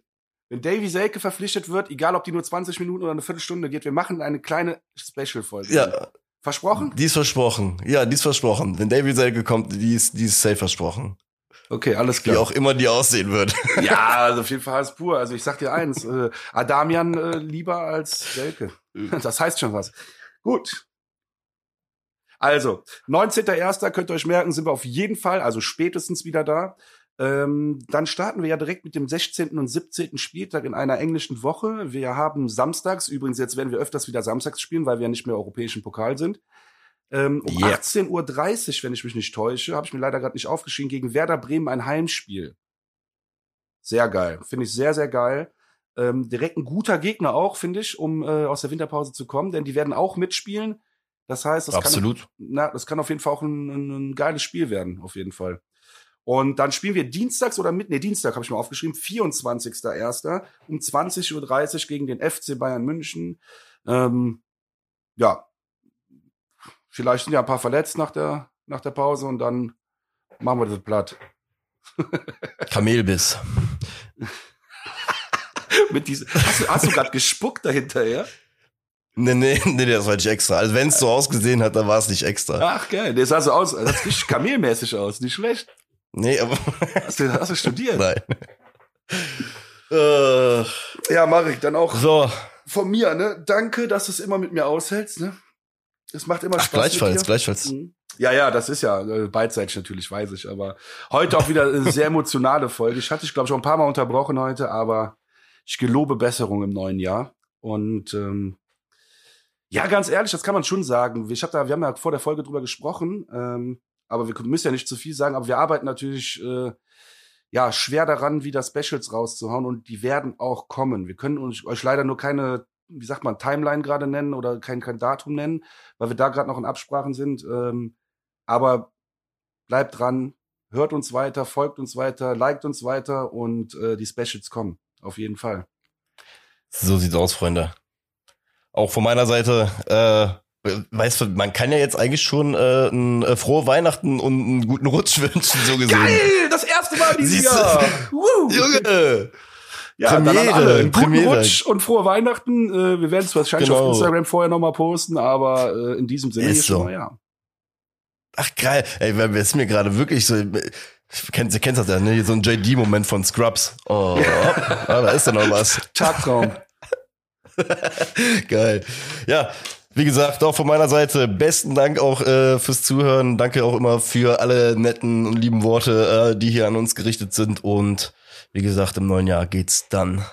Wenn Davy Selke verpflichtet wird, egal ob die nur 20 Minuten oder eine Viertelstunde geht, wir machen eine kleine Special-Folge. Ja, Versprochen? Die ist versprochen. Ja, die ist versprochen. Wenn David Selke kommt, die ist, die ist safe versprochen. Okay, alles klar. Wie auch immer die aussehen wird. Ja, also auf jeden Fall ist pur. Also ich sag dir eins, äh, Adamian äh, lieber als Selke. Das heißt schon was. Gut. Also, 19.01. könnt ihr euch merken, sind wir auf jeden Fall, also spätestens wieder da. Ähm, dann starten wir ja direkt mit dem 16. und 17. Spieltag in einer englischen Woche. Wir haben samstags, übrigens jetzt werden wir öfters wieder samstags spielen, weil wir ja nicht mehr europäischen Pokal sind. Ähm, um yeah. 18.30 Uhr, wenn ich mich nicht täusche, habe ich mir leider gerade nicht aufgeschrieben, gegen Werder Bremen ein Heimspiel. Sehr geil. Finde ich sehr, sehr geil. Ähm, direkt ein guter Gegner auch, finde ich, um äh, aus der Winterpause zu kommen, denn die werden auch mitspielen. Das heißt, das, Absolut. Kann, na, das kann auf jeden Fall auch ein, ein, ein geiles Spiel werden, auf jeden Fall. Und dann spielen wir dienstags oder mit, nee, Dienstag habe ich mal aufgeschrieben, 24.01. um 20.30 Uhr gegen den FC Bayern München. Ähm, ja, vielleicht sind ja ein paar verletzt nach der, nach der Pause und dann machen wir das platt. Kamelbiss. mit diese, hast du, hast du gerade gespuckt dahinter, ja? Nee, nee, nee, das war nicht extra. Also wenn es so ausgesehen hat, dann war es nicht extra. Ach geil, der sah so aus, das sieht kamelmäßig aus, nicht schlecht. Nee, aber. Hast du, hast du studiert? Nein. Äh, ja, Marek, dann auch so. von mir, ne? Danke, dass du es immer mit mir aushältst, ne? Es macht immer Ach, Spaß. Gleichfalls, gleichfalls. Mhm. Ja, ja, das ist ja äh, beidseitig natürlich, weiß ich. Aber heute auch wieder eine sehr emotionale Folge. Ich hatte dich, glaube ich, schon ein paar Mal unterbrochen heute, aber ich gelobe Besserung im neuen Jahr. Und ähm, ja, ganz ehrlich, das kann man schon sagen. Ich hab da, wir haben ja vor der Folge drüber gesprochen. Ähm, aber wir müssen ja nicht zu viel sagen, aber wir arbeiten natürlich äh, ja schwer daran, wieder Specials rauszuhauen und die werden auch kommen. Wir können uns, euch leider nur keine, wie sagt man, Timeline gerade nennen oder kein, kein Datum nennen, weil wir da gerade noch in Absprachen sind. Ähm, aber bleibt dran, hört uns weiter, folgt uns weiter, liked uns weiter und äh, die Specials kommen. Auf jeden Fall. So sieht's aus, Freunde. Auch von meiner Seite, äh, Weißt du, man kann ja jetzt eigentlich schon äh, ein äh, frohe Weihnachten und einen guten Rutsch wünschen, so gesehen. Geil, das erste Mal dieses Jahr. Woo. Junge. Ja, Premiere, dann alle einen guten Premiere. Rutsch und frohe Weihnachten. Äh, wir werden es wahrscheinlich genau. auf Instagram vorher nochmal posten, aber äh, in diesem Sinne ist so. Mal, ja. Ach geil, ey, wer ist mir gerade wirklich so, kennst, kennst das ja, ne? So ein JD-Moment von Scrubs. Oh, ah, da ist doch noch was. Tagtraum. geil. Ja, wie gesagt, auch von meiner Seite besten Dank auch äh, fürs Zuhören. Danke auch immer für alle netten und lieben Worte, äh, die hier an uns gerichtet sind. Und wie gesagt, im neuen Jahr geht's dann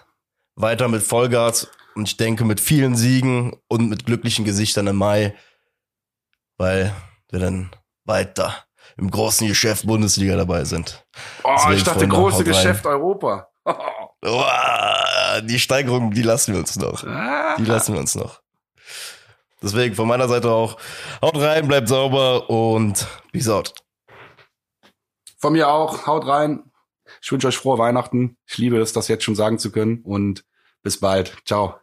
weiter mit Vollgas und ich denke mit vielen Siegen und mit glücklichen Gesichtern im Mai, weil wir dann weiter im großen Geschäft Bundesliga dabei sind. Oh, Deswegen, ich dachte, große Geschäft Europa. oh, die Steigerung, die lassen wir uns noch. Die lassen wir uns noch. Deswegen von meiner Seite auch, haut rein, bleibt sauber und peace out. Von mir auch, haut rein. Ich wünsche euch frohe Weihnachten. Ich liebe es, das jetzt schon sagen zu können und bis bald. Ciao.